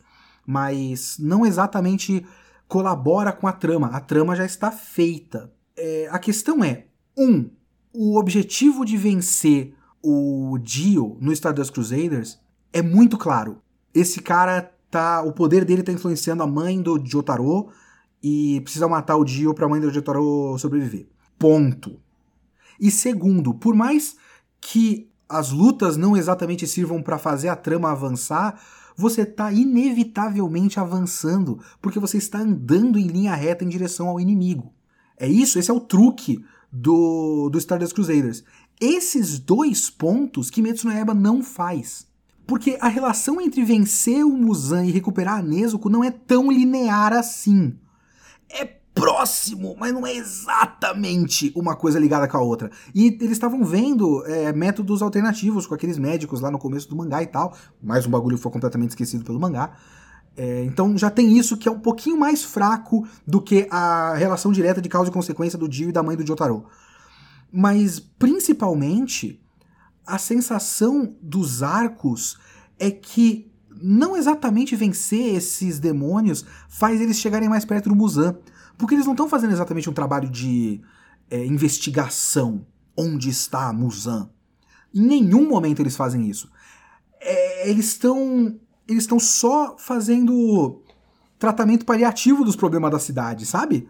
Mas não exatamente colabora com a trama. A trama já está feita é, a questão é: um, o objetivo de vencer o Dio no Stardust Crusaders é muito claro. Esse cara tá. O poder dele tá influenciando a mãe do Jotaro e precisa matar o Dio pra mãe do Jotaro sobreviver. Ponto. E segundo, por mais que as lutas não exatamente sirvam para fazer a trama avançar, você está inevitavelmente avançando, porque você está andando em linha reta em direção ao inimigo. É isso, esse é o truque do, do Stardust Crusaders. Esses dois pontos Kimetsu no Yaiba não faz. Porque a relação entre vencer o Muzan e recuperar a Nezuko não é tão linear assim. É próximo, mas não é exatamente uma coisa ligada com a outra. E eles estavam vendo é, métodos alternativos com aqueles médicos lá no começo do mangá e tal. Mais um bagulho foi completamente esquecido pelo mangá. É, então já tem isso que é um pouquinho mais fraco do que a relação direta de causa e consequência do Dio e da mãe do Jotaro. Mas principalmente a sensação dos arcos é que não exatamente vencer esses demônios faz eles chegarem mais perto do Muzan. Porque eles não estão fazendo exatamente um trabalho de é, investigação. Onde está Muzan? Em nenhum momento eles fazem isso. É, eles estão eles estão só fazendo tratamento paliativo dos problemas da cidade, sabe?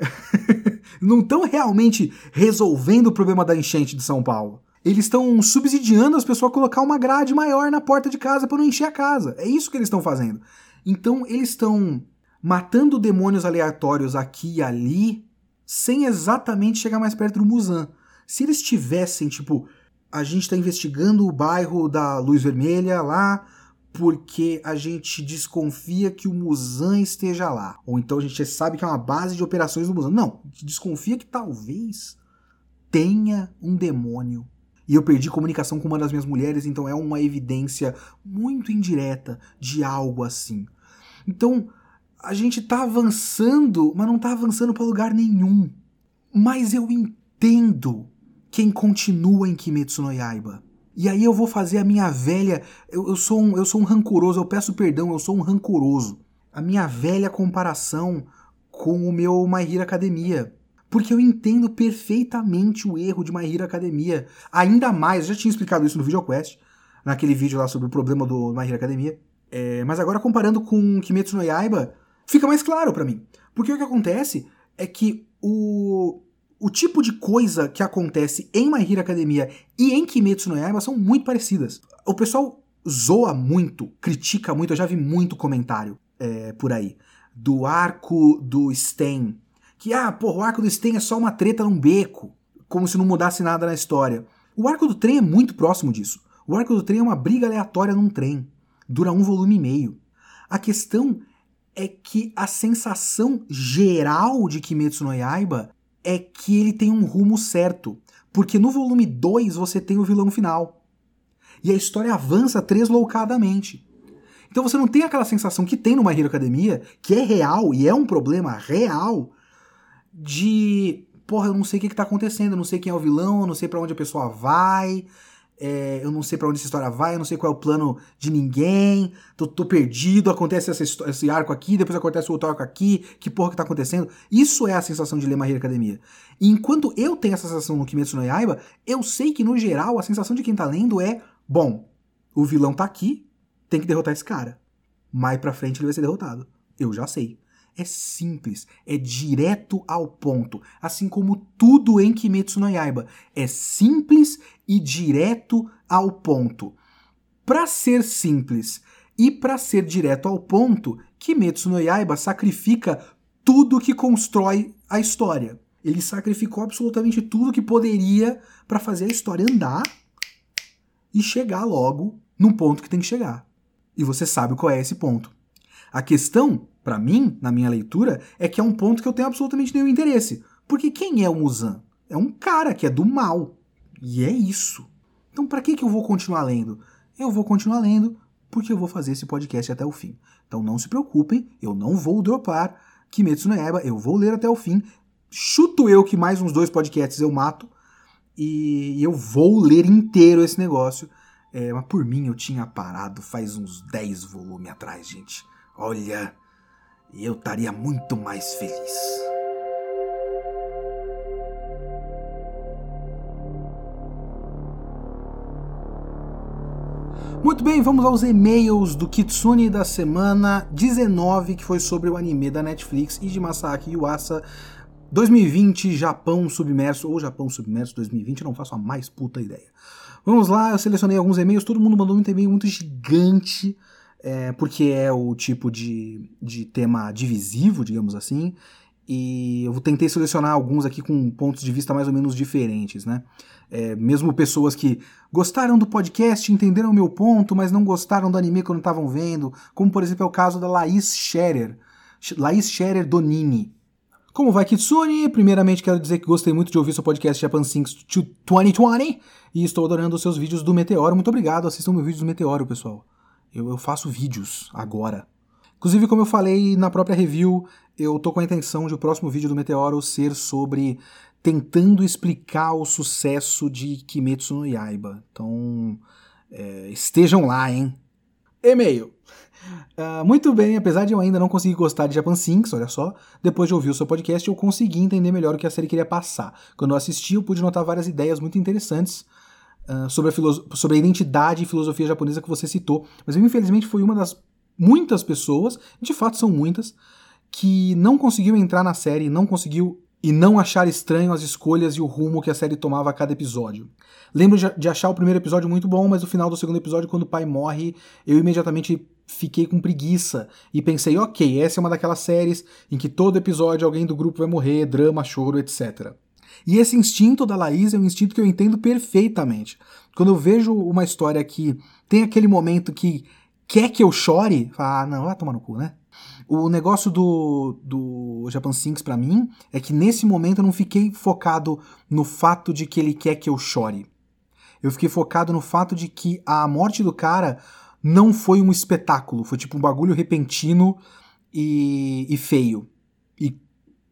[LAUGHS] não estão realmente resolvendo o problema da enchente de São Paulo. Eles estão subsidiando as pessoas a colocar uma grade maior na porta de casa para não encher a casa. É isso que eles estão fazendo. Então eles estão matando demônios aleatórios aqui e ali, sem exatamente chegar mais perto do Musan. Se eles tivessem, tipo, a gente está investigando o bairro da Luz Vermelha lá, porque a gente desconfia que o Musan esteja lá. Ou então a gente sabe que é uma base de operações do Musan. Não, desconfia que talvez tenha um demônio. E eu perdi comunicação com uma das minhas mulheres, então é uma evidência muito indireta de algo assim. Então, a gente tá avançando, mas não tá avançando para lugar nenhum. Mas eu entendo quem continua em Kimetsu no Yaiba. E aí eu vou fazer a minha velha. Eu, eu, sou um, eu sou um rancoroso, eu peço perdão, eu sou um rancoroso. A minha velha comparação com o meu My Hero Academia. Porque eu entendo perfeitamente o erro de My Hero Academia. Ainda mais, eu já tinha explicado isso no VideoQuest, naquele vídeo lá sobre o problema do My Hero Academia. É, mas agora comparando com Kimetsu no Yaiba, fica mais claro para mim. Porque o que acontece é que o, o tipo de coisa que acontece em My Hero Academia e em Kimetsu no Yaiba são muito parecidas. O pessoal zoa muito, critica muito, eu já vi muito comentário é, por aí, do arco do Sten. Que, ah, porra, o arco do Sten é só uma treta num beco, como se não mudasse nada na história. O arco do trem é muito próximo disso. O arco do trem é uma briga aleatória num trem. Dura um volume e meio. A questão é que a sensação geral de Kimetsu no Yaiba é que ele tem um rumo certo. Porque no volume 2 você tem o vilão final. E a história avança tresloucadamente. Então você não tem aquela sensação que tem no My Hero Academia, que é real e é um problema real, de porra, eu não sei o que, que tá acontecendo, eu não sei quem é o vilão, eu não sei para onde a pessoa vai, é, eu não sei para onde essa história vai, eu não sei qual é o plano de ninguém, tô, tô perdido, acontece essa, esse arco aqui, depois acontece outro arco aqui, que porra que tá acontecendo? Isso é a sensação de ler Hero Academia. E enquanto eu tenho essa sensação no Kimetsu no Yaiba, eu sei que no geral a sensação de quem tá lendo é, bom, o vilão tá aqui, tem que derrotar esse cara. Mais pra frente ele vai ser derrotado. Eu já sei. É simples, é direto ao ponto, assim como tudo em Kimetsu no Yaiba. É simples e direto ao ponto. Para ser simples e para ser direto ao ponto, Kimetsu no Yaiba sacrifica tudo que constrói a história. Ele sacrificou absolutamente tudo que poderia para fazer a história andar e chegar logo no ponto que tem que chegar. E você sabe qual é esse ponto. A questão, para mim, na minha leitura, é que é um ponto que eu tenho absolutamente nenhum interesse. Porque quem é o Muzan? É um cara que é do mal. E é isso. Então, para que, que eu vou continuar lendo? Eu vou continuar lendo porque eu vou fazer esse podcast até o fim. Então, não se preocupem, eu não vou dropar Kimetsu no Eba, eu vou ler até o fim. Chuto eu que mais uns dois podcasts eu mato e eu vou ler inteiro esse negócio. É, mas por mim eu tinha parado faz uns 10 volumes atrás, gente. Olha, eu estaria muito mais feliz. Muito bem, vamos aos e-mails do Kitsune da semana 19, que foi sobre o anime da Netflix e de Masaki Yuasa 2020 Japão Submerso, ou Japão Submerso 2020, não faço a mais puta ideia. Vamos lá, eu selecionei alguns e-mails, todo mundo mandou um e-mail muito gigante, é, porque é o tipo de, de tema divisivo, digamos assim, e eu tentei selecionar alguns aqui com pontos de vista mais ou menos diferentes, né? É, mesmo pessoas que gostaram do podcast, entenderam o meu ponto, mas não gostaram do anime quando estavam vendo, como por exemplo é o caso da Laís Scherer, Laís Scherer Donini. Como vai, Kitsune? Primeiramente, quero dizer que gostei muito de ouvir seu podcast Japan Sinks 2020 e estou adorando os seus vídeos do Meteoro. Muito obrigado, assistam meus vídeos do Meteoro, pessoal. Eu, eu faço vídeos agora. Inclusive, como eu falei na própria review, eu tô com a intenção de o próximo vídeo do Meteoro ser sobre tentando explicar o sucesso de Kimetsu no Yaiba. Então, é, estejam lá, hein? E-mail. Uh, muito bem, apesar de eu ainda não conseguir gostar de Japan Sinks, olha só, depois de ouvir o seu podcast eu consegui entender melhor o que a série queria passar. Quando eu assisti, eu pude notar várias ideias muito interessantes uh, sobre, a sobre a identidade e filosofia japonesa que você citou, mas eu infelizmente fui uma das muitas pessoas, de fato são muitas, que não conseguiu entrar na série, não conseguiu e não achar estranho as escolhas e o rumo que a série tomava a cada episódio. Lembro de achar o primeiro episódio muito bom, mas o final do segundo episódio, quando o pai morre, eu imediatamente fiquei com preguiça e pensei, ok, essa é uma daquelas séries em que todo episódio alguém do grupo vai morrer, drama, choro, etc. E esse instinto da Laís é um instinto que eu entendo perfeitamente. Quando eu vejo uma história que tem aquele momento que quer que eu chore, ah, não, vai tomar no cu, né? O negócio do, do Japan Sinks para mim é que nesse momento eu não fiquei focado no fato de que ele quer que eu chore. Eu fiquei focado no fato de que a morte do cara não foi um espetáculo, foi tipo um bagulho repentino e, e feio. E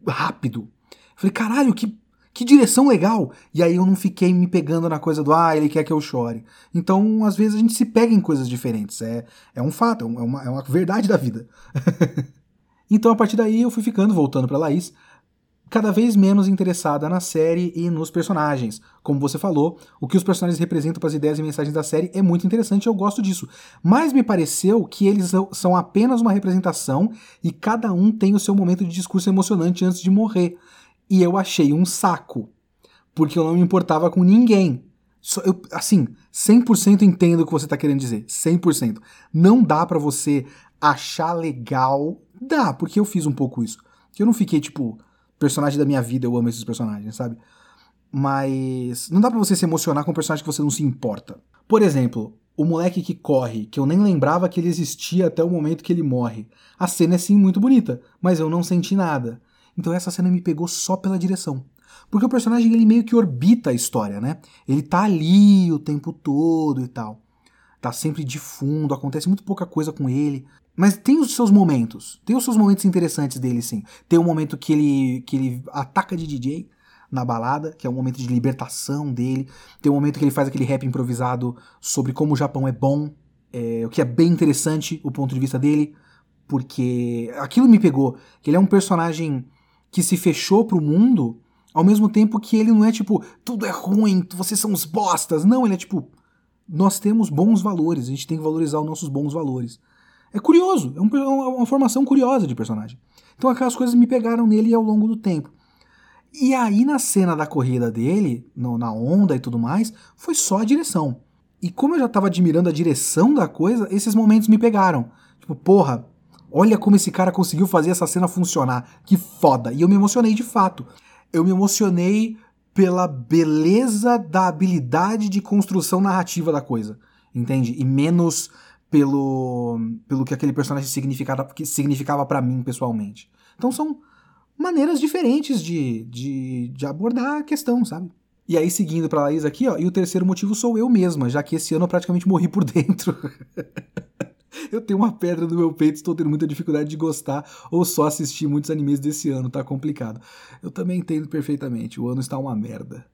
rápido. Falei, caralho, que que direção legal! E aí eu não fiquei me pegando na coisa do, ah, ele quer que eu chore. Então, às vezes, a gente se pega em coisas diferentes. É, é um fato, é uma, é uma verdade da vida. [LAUGHS] então, a partir daí, eu fui ficando, voltando pra Laís, cada vez menos interessada na série e nos personagens. Como você falou, o que os personagens representam para as ideias e mensagens da série é muito interessante e eu gosto disso. Mas me pareceu que eles são apenas uma representação e cada um tem o seu momento de discurso emocionante antes de morrer e eu achei um saco, porque eu não me importava com ninguém. Eu, assim, 100% entendo o que você tá querendo dizer, 100%. Não dá para você achar legal, dá, porque eu fiz um pouco isso. Que eu não fiquei tipo, personagem da minha vida, eu amo esses personagens, sabe? Mas não dá para você se emocionar com um personagem que você não se importa. Por exemplo, o moleque que corre, que eu nem lembrava que ele existia até o momento que ele morre. A cena é sim muito bonita, mas eu não senti nada. Então essa cena me pegou só pela direção. Porque o personagem ele meio que orbita a história, né? Ele tá ali o tempo todo e tal. tá sempre de fundo, acontece muito pouca coisa com ele. Mas tem os seus momentos, tem os seus momentos interessantes dele, sim. Tem um momento que ele, que ele ataca de DJ na balada, que é um momento de libertação dele. Tem um momento que ele faz aquele rap improvisado sobre como o Japão é bom, é, o que é bem interessante o ponto de vista dele, porque aquilo me pegou. Que ele é um personagem que se fechou pro mundo, ao mesmo tempo que ele não é tipo, tudo é ruim, vocês são os bostas. Não, ele é tipo, nós temos bons valores, a gente tem que valorizar os nossos bons valores. É curioso, é, é uma formação curiosa de personagem. Então aquelas coisas me pegaram nele ao longo do tempo. E aí na cena da corrida dele, no, na onda e tudo mais, foi só a direção. E como eu já tava admirando a direção da coisa, esses momentos me pegaram. Tipo, porra, olha como esse cara conseguiu fazer essa cena funcionar. Que foda. E eu me emocionei de fato. Eu me emocionei pela beleza da habilidade de construção narrativa da coisa, entende? E menos pelo pelo que aquele personagem significava significava para mim pessoalmente. Então são maneiras diferentes de, de, de abordar a questão, sabe? E aí, seguindo pra Laís aqui, ó, e o terceiro motivo sou eu mesma, já que esse ano eu praticamente morri por dentro. [LAUGHS] eu tenho uma pedra no meu peito, estou tendo muita dificuldade de gostar ou só assistir muitos animes desse ano, tá complicado. Eu também entendo perfeitamente, o ano está uma merda.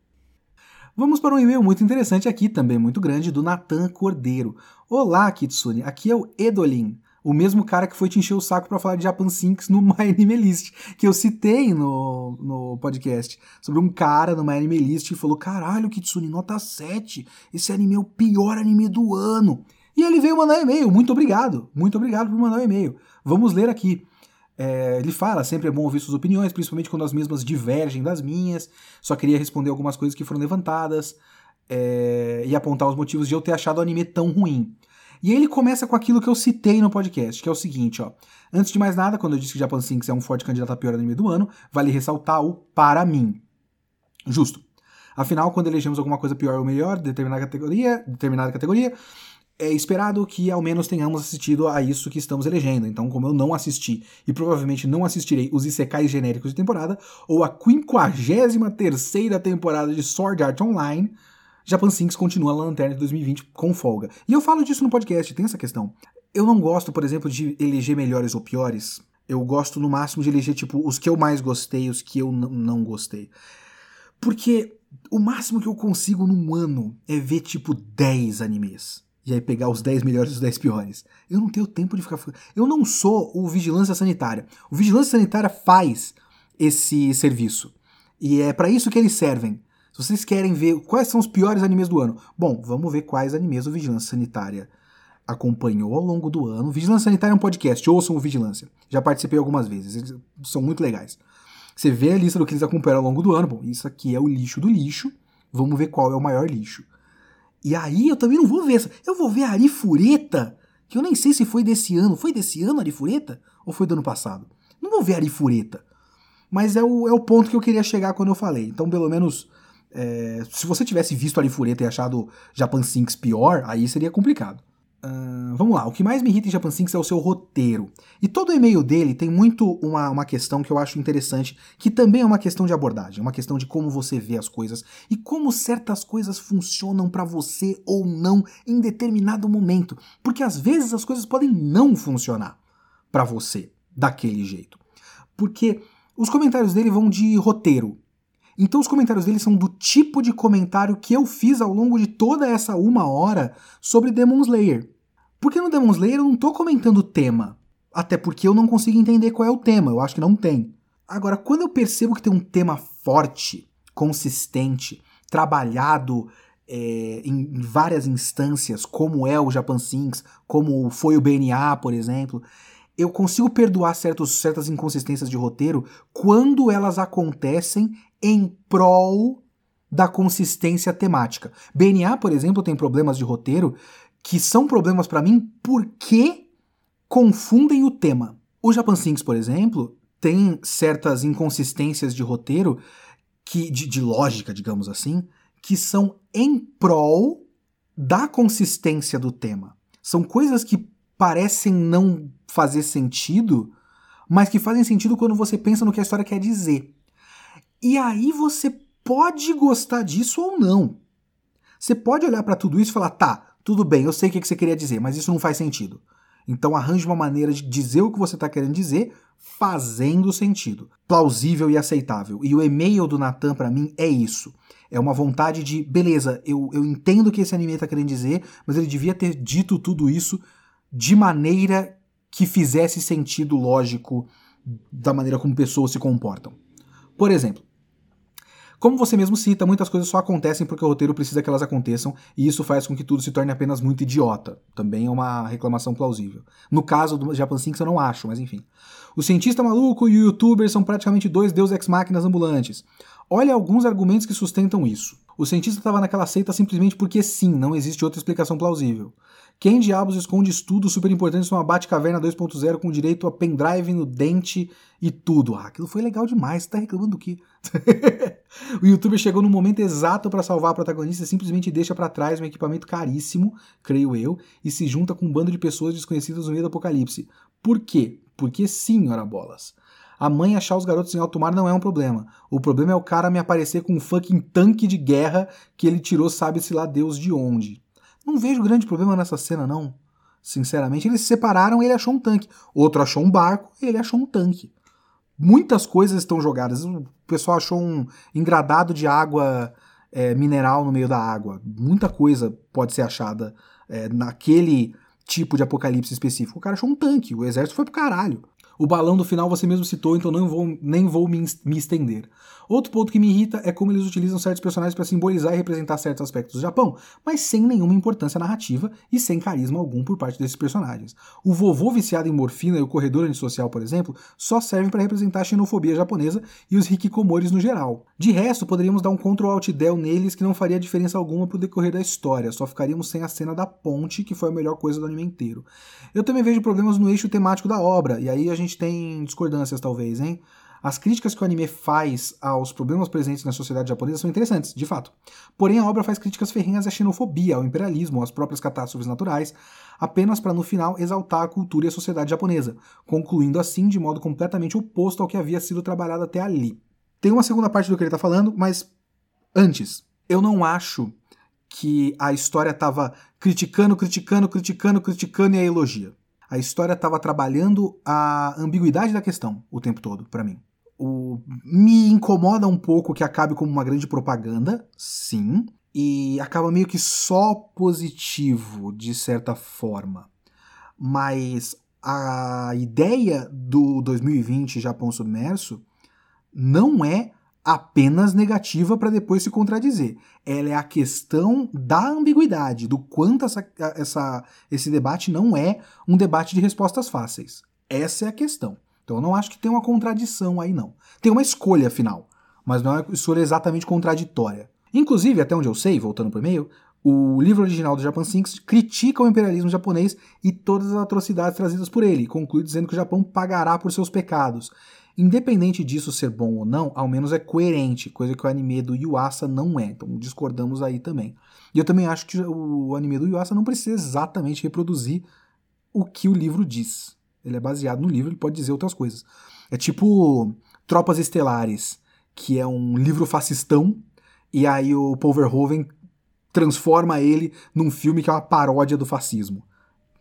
Vamos para um e-mail muito interessante aqui, também muito grande, do Natan Cordeiro. Olá, Kitsune, aqui é o Edolin, o mesmo cara que foi te encher o saco para falar de Japan Sinks no [LAUGHS] My Anime List, que eu citei no, no podcast, sobre um cara no My Anime List e falou, caralho, Kitsune, nota 7, esse anime é o pior anime do ano. E ele veio mandar um e-mail. Muito obrigado. Muito obrigado por mandar um e-mail. Vamos ler aqui. É, ele fala, sempre é bom ouvir suas opiniões, principalmente quando as mesmas divergem das minhas. Só queria responder algumas coisas que foram levantadas é, e apontar os motivos de eu ter achado o anime tão ruim. E aí ele começa com aquilo que eu citei no podcast, que é o seguinte, ó. Antes de mais nada, quando eu disse que Japan Sinks é um forte candidato a pior anime do ano, vale ressaltar o para mim. Justo. Afinal, quando elegemos alguma coisa pior ou melhor, determinada categoria, determinada categoria, é esperado que ao menos tenhamos assistido a isso que estamos elegendo. Então, como eu não assisti e provavelmente não assistirei os Isekais genéricos de temporada, ou a 53 temporada de Sword Art Online, Japan Sinks continua na lanterna de 2020 com folga. E eu falo disso no podcast, tem essa questão. Eu não gosto, por exemplo, de eleger melhores ou piores. Eu gosto no máximo de eleger, tipo, os que eu mais gostei, os que eu não gostei. Porque o máximo que eu consigo num ano é ver, tipo, 10 animes e aí pegar os 10 melhores e os 10 piores. Eu não tenho tempo de ficar. Eu não sou o vigilância sanitária. O vigilância sanitária faz esse serviço. E é para isso que eles servem. Se vocês querem ver quais são os piores animes do ano, bom, vamos ver quais animes o Vigilância Sanitária acompanhou ao longo do ano. Vigilância Sanitária é um podcast, ouçam o Vigilância. Já participei algumas vezes, eles são muito legais. Você vê a lista do que eles acompanharam ao longo do ano. Bom, isso aqui é o lixo do lixo. Vamos ver qual é o maior lixo. E aí eu também não vou ver essa. Eu vou ver a Arifureta, que eu nem sei se foi desse ano. Foi desse ano a Arifureta? Ou foi do ano passado? Não vou ver a Arifureta. Mas é o, é o ponto que eu queria chegar quando eu falei. Então, pelo menos, é, se você tivesse visto a Arifureta e achado Japan Sinks pior, aí seria complicado. Vamos lá, o que mais me irrita em Japan Sinks é o seu roteiro. E todo o e-mail dele tem muito uma, uma questão que eu acho interessante, que também é uma questão de abordagem, uma questão de como você vê as coisas e como certas coisas funcionam para você ou não em determinado momento. Porque às vezes as coisas podem não funcionar para você daquele jeito. Porque os comentários dele vão de roteiro. Então os comentários dele são do tipo de comentário que eu fiz ao longo de toda essa uma hora sobre Demon Slayer. Porque no Demon Slayer eu não tô comentando o tema. Até porque eu não consigo entender qual é o tema, eu acho que não tem. Agora, quando eu percebo que tem um tema forte, consistente, trabalhado é, em várias instâncias, como é o Japan Sinks, como foi o BNA, por exemplo, eu consigo perdoar certos, certas inconsistências de roteiro quando elas acontecem em prol da consistência temática. BNA, por exemplo, tem problemas de roteiro que são problemas para mim porque confundem o tema. O Japan Sinks, por exemplo, tem certas inconsistências de roteiro que de, de lógica, digamos assim, que são em prol da consistência do tema. São coisas que parecem não fazer sentido, mas que fazem sentido quando você pensa no que a história quer dizer. E aí você pode gostar disso ou não. Você pode olhar para tudo isso e falar, tá, Tudo bem, eu sei o que você queria dizer, mas isso não faz sentido. Então arranje uma maneira de dizer o que você está querendo dizer, fazendo sentido, plausível e aceitável. E o e-mail do Natan para mim é isso. É uma vontade de, beleza, eu, eu entendo o que esse anime está querendo dizer, mas ele devia ter dito tudo isso de maneira que fizesse sentido lógico da maneira como pessoas se comportam. Por exemplo, como você mesmo cita, muitas coisas só acontecem porque o roteiro precisa que elas aconteçam, e isso faz com que tudo se torne apenas muito idiota. Também é uma reclamação plausível. No caso do Japan Sinks eu não acho, mas enfim. O cientista maluco e o youtuber são praticamente dois deus ex-máquinas ambulantes. Olha alguns argumentos que sustentam isso. O cientista estava naquela seita simplesmente porque sim, não existe outra explicação plausível. Quem diabos esconde estudos super importantes numa Batcaverna 2.0 com direito a pendrive no dente e tudo? Ah, aquilo foi legal demais, tá reclamando do quê? [LAUGHS] o youtuber chegou no momento exato para salvar a protagonista simplesmente deixa para trás um equipamento caríssimo, creio eu, e se junta com um bando de pessoas desconhecidas no meio do apocalipse. Por quê? Porque sim, ora bolas. A mãe achar os garotos em alto mar não é um problema. O problema é o cara me aparecer com um fucking tanque de guerra que ele tirou sabe-se lá Deus de onde. Não vejo grande problema nessa cena, não. Sinceramente, eles se separaram ele achou um tanque. Outro achou um barco ele achou um tanque. Muitas coisas estão jogadas. O pessoal achou um engradado de água é, mineral no meio da água. Muita coisa pode ser achada é, naquele tipo de apocalipse específico. O cara achou um tanque, o exército foi pro caralho. O balão do final você mesmo citou, então não vou, nem vou me, me estender. Outro ponto que me irrita é como eles utilizam certos personagens para simbolizar e representar certos aspectos do Japão, mas sem nenhuma importância narrativa e sem carisma algum por parte desses personagens. O vovô viciado em morfina e o corredor antissocial, por exemplo, só servem para representar a xenofobia japonesa e os hikikomores no geral. De resto, poderíamos dar um Ctrl Alt Del neles que não faria diferença alguma pro decorrer da história, só ficaríamos sem a cena da ponte, que foi a melhor coisa do anime inteiro. Eu também vejo problemas no eixo temático da obra, e aí a gente tem discordâncias talvez, hein? As críticas que o anime faz aos problemas presentes na sociedade japonesa são interessantes, de fato. Porém, a obra faz críticas ferrenhas à xenofobia, ao imperialismo, às próprias catástrofes naturais, apenas para no final exaltar a cultura e a sociedade japonesa, concluindo assim de modo completamente oposto ao que havia sido trabalhado até ali. Tem uma segunda parte do que ele está falando, mas antes, eu não acho que a história estava criticando, criticando, criticando, criticando e a elogia. A história estava trabalhando a ambiguidade da questão o tempo todo, para mim. O... Me incomoda um pouco que acabe como uma grande propaganda, sim, e acaba meio que só positivo, de certa forma. Mas a ideia do 2020 Japão Submerso não é apenas negativa para depois se contradizer. Ela é a questão da ambiguidade, do quanto essa, essa, esse debate não é um debate de respostas fáceis. Essa é a questão. Então eu não acho que tem uma contradição aí, não. Tem uma escolha final, mas não é uma escolha exatamente contraditória. Inclusive, até onde eu sei, voltando para o e-mail, o livro original do Japan Sinks critica o imperialismo japonês e todas as atrocidades trazidas por ele, conclui dizendo que o Japão pagará por seus pecados. Independente disso ser bom ou não, ao menos é coerente, coisa que o anime do Yuasa não é. Então discordamos aí também. E eu também acho que o anime do Yuasa não precisa exatamente reproduzir o que o livro diz. Ele é baseado no livro, ele pode dizer outras coisas. É tipo Tropas Estelares, que é um livro fascistão, e aí o Paul Verhoeven transforma ele num filme que é uma paródia do fascismo.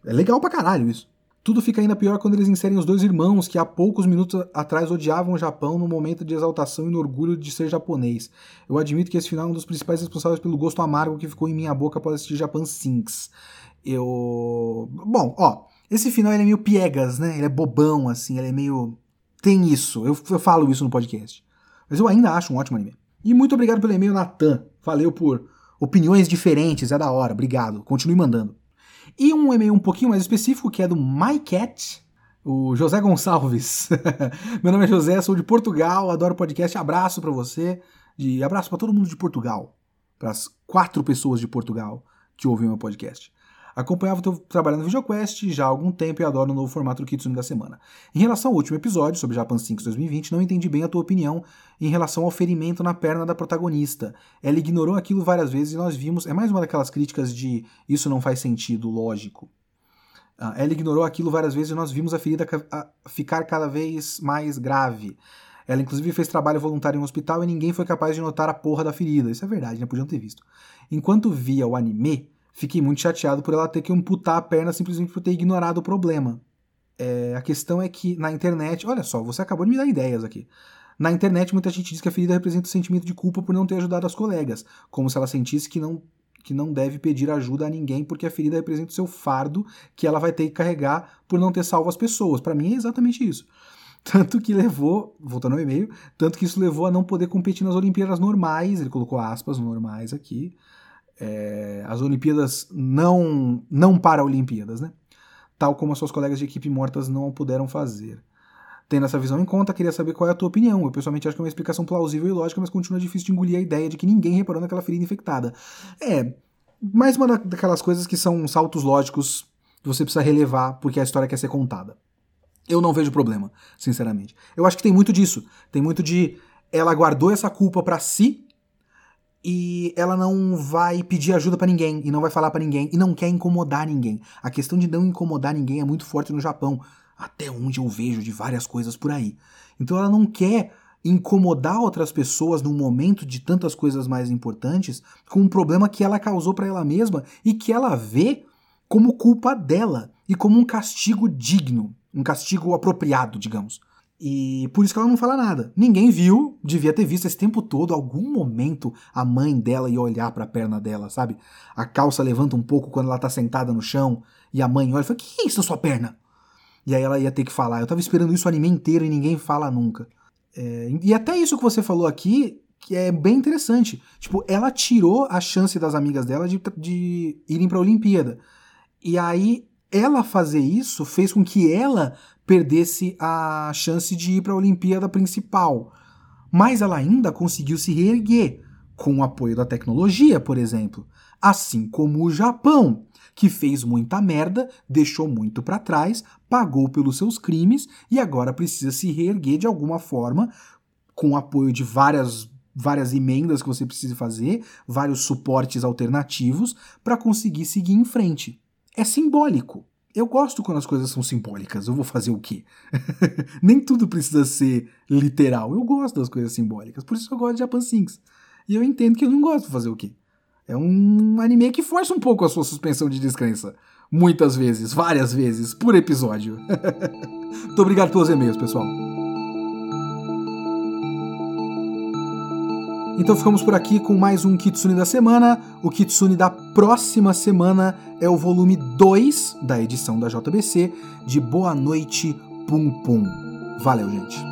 É legal pra caralho isso. Tudo fica ainda pior quando eles inserem os dois irmãos que há poucos minutos atrás odiavam o Japão no momento de exaltação e no orgulho de ser japonês. Eu admito que esse final é um dos principais responsáveis pelo gosto amargo que ficou em minha boca após assistir Japan Sinks. Eu. Bom, ó, esse final ele é meio piegas, né? Ele é bobão, assim, ele é meio. Tem isso, eu, eu falo isso no podcast. Mas eu ainda acho um ótimo anime. E muito obrigado pelo e-mail, Natan. Valeu por opiniões diferentes, é da hora. Obrigado. Continue mandando. E um e-mail um pouquinho mais específico, que é do MyCat, o José Gonçalves. [LAUGHS] Meu nome é José, sou de Portugal, adoro podcast. Abraço para você, de abraço para todo mundo de Portugal, para as quatro pessoas de Portugal que ouvem o meu podcast. Acompanhava o teu trabalho no VideoQuest já há algum tempo e adoro o novo formato do Kitsune da semana. Em relação ao último episódio sobre Japan 5 2020, não entendi bem a tua opinião em relação ao ferimento na perna da protagonista. Ela ignorou aquilo várias vezes e nós vimos. É mais uma daquelas críticas de isso não faz sentido, lógico. Ah, ela ignorou aquilo várias vezes e nós vimos a ferida ficar cada vez mais grave. Ela, inclusive, fez trabalho voluntário em um hospital e ninguém foi capaz de notar a porra da ferida. Isso é verdade, né? Podiam ter visto. Enquanto via o anime, Fiquei muito chateado por ela ter que amputar a perna simplesmente por ter ignorado o problema. É, a questão é que na internet, olha só, você acabou de me dar ideias aqui. Na internet, muita gente diz que a ferida representa o sentimento de culpa por não ter ajudado as colegas, como se ela sentisse que não, que não deve pedir ajuda a ninguém porque a ferida representa o seu fardo que ela vai ter que carregar por não ter salvo as pessoas. Para mim é exatamente isso. [LAUGHS] Tanto que levou, voltando ao e-mail, tanto que isso levou a não poder competir nas Olimpíadas normais, ele colocou aspas normais aqui, é, as Olimpíadas não, não para Olimpíadas, né? Tal como as suas colegas de equipe mortas não puderam fazer. Tendo essa visão em conta, queria saber qual é a tua opinião. Eu pessoalmente acho que é uma explicação plausível e lógica, mas continua difícil de engolir a ideia de que ninguém reparou naquela ferida infectada. É, mais uma daquelas coisas que são saltos lógicos que você precisa relevar porque a história quer ser contada. Eu não vejo problema, sinceramente. Eu acho que tem muito disso. Tem muito de ela guardou essa culpa para si e ela não vai pedir ajuda para ninguém e não vai falar para ninguém e não quer incomodar ninguém. A questão de não incomodar ninguém é muito forte no Japão, até onde eu vejo de várias coisas por aí. Então ela não quer incomodar outras pessoas num momento de tantas coisas mais importantes com um problema que ela causou para ela mesma e que ela vê como culpa dela e como um castigo digno, um castigo apropriado, digamos. E por isso que ela não fala nada. Ninguém viu, devia ter visto esse tempo todo, algum momento a mãe dela ia olhar para a perna dela, sabe? A calça levanta um pouco quando ela tá sentada no chão e a mãe olha e fala: "Que é isso na sua perna?" E aí ela ia ter que falar. Eu tava esperando isso o anime inteiro e ninguém fala nunca. É, e até isso que você falou aqui, que é bem interessante. Tipo, ela tirou a chance das amigas dela de, de irem pra Olimpíada. E aí ela fazer isso fez com que ela perdesse a chance de ir para a Olimpíada principal. Mas ela ainda conseguiu se reerguer, com o apoio da tecnologia, por exemplo. Assim como o Japão, que fez muita merda, deixou muito para trás, pagou pelos seus crimes e agora precisa se reerguer de alguma forma, com o apoio de várias várias emendas que você precisa fazer, vários suportes alternativos para conseguir seguir em frente. É simbólico. Eu gosto quando as coisas são simbólicas. Eu vou fazer o quê? [LAUGHS] Nem tudo precisa ser literal. Eu gosto das coisas simbólicas. Por isso eu gosto de Japan Sinks. E eu entendo que eu não gosto de fazer o quê? É um anime que força um pouco a sua suspensão de descrença. Muitas vezes, várias vezes, por episódio. [LAUGHS] Muito obrigado pelos e-mails, pessoal. Então ficamos por aqui com mais um Kitsune da semana. O Kitsune da próxima semana é o volume 2 da edição da JBC de Boa Noite Pum Pum. Valeu, gente.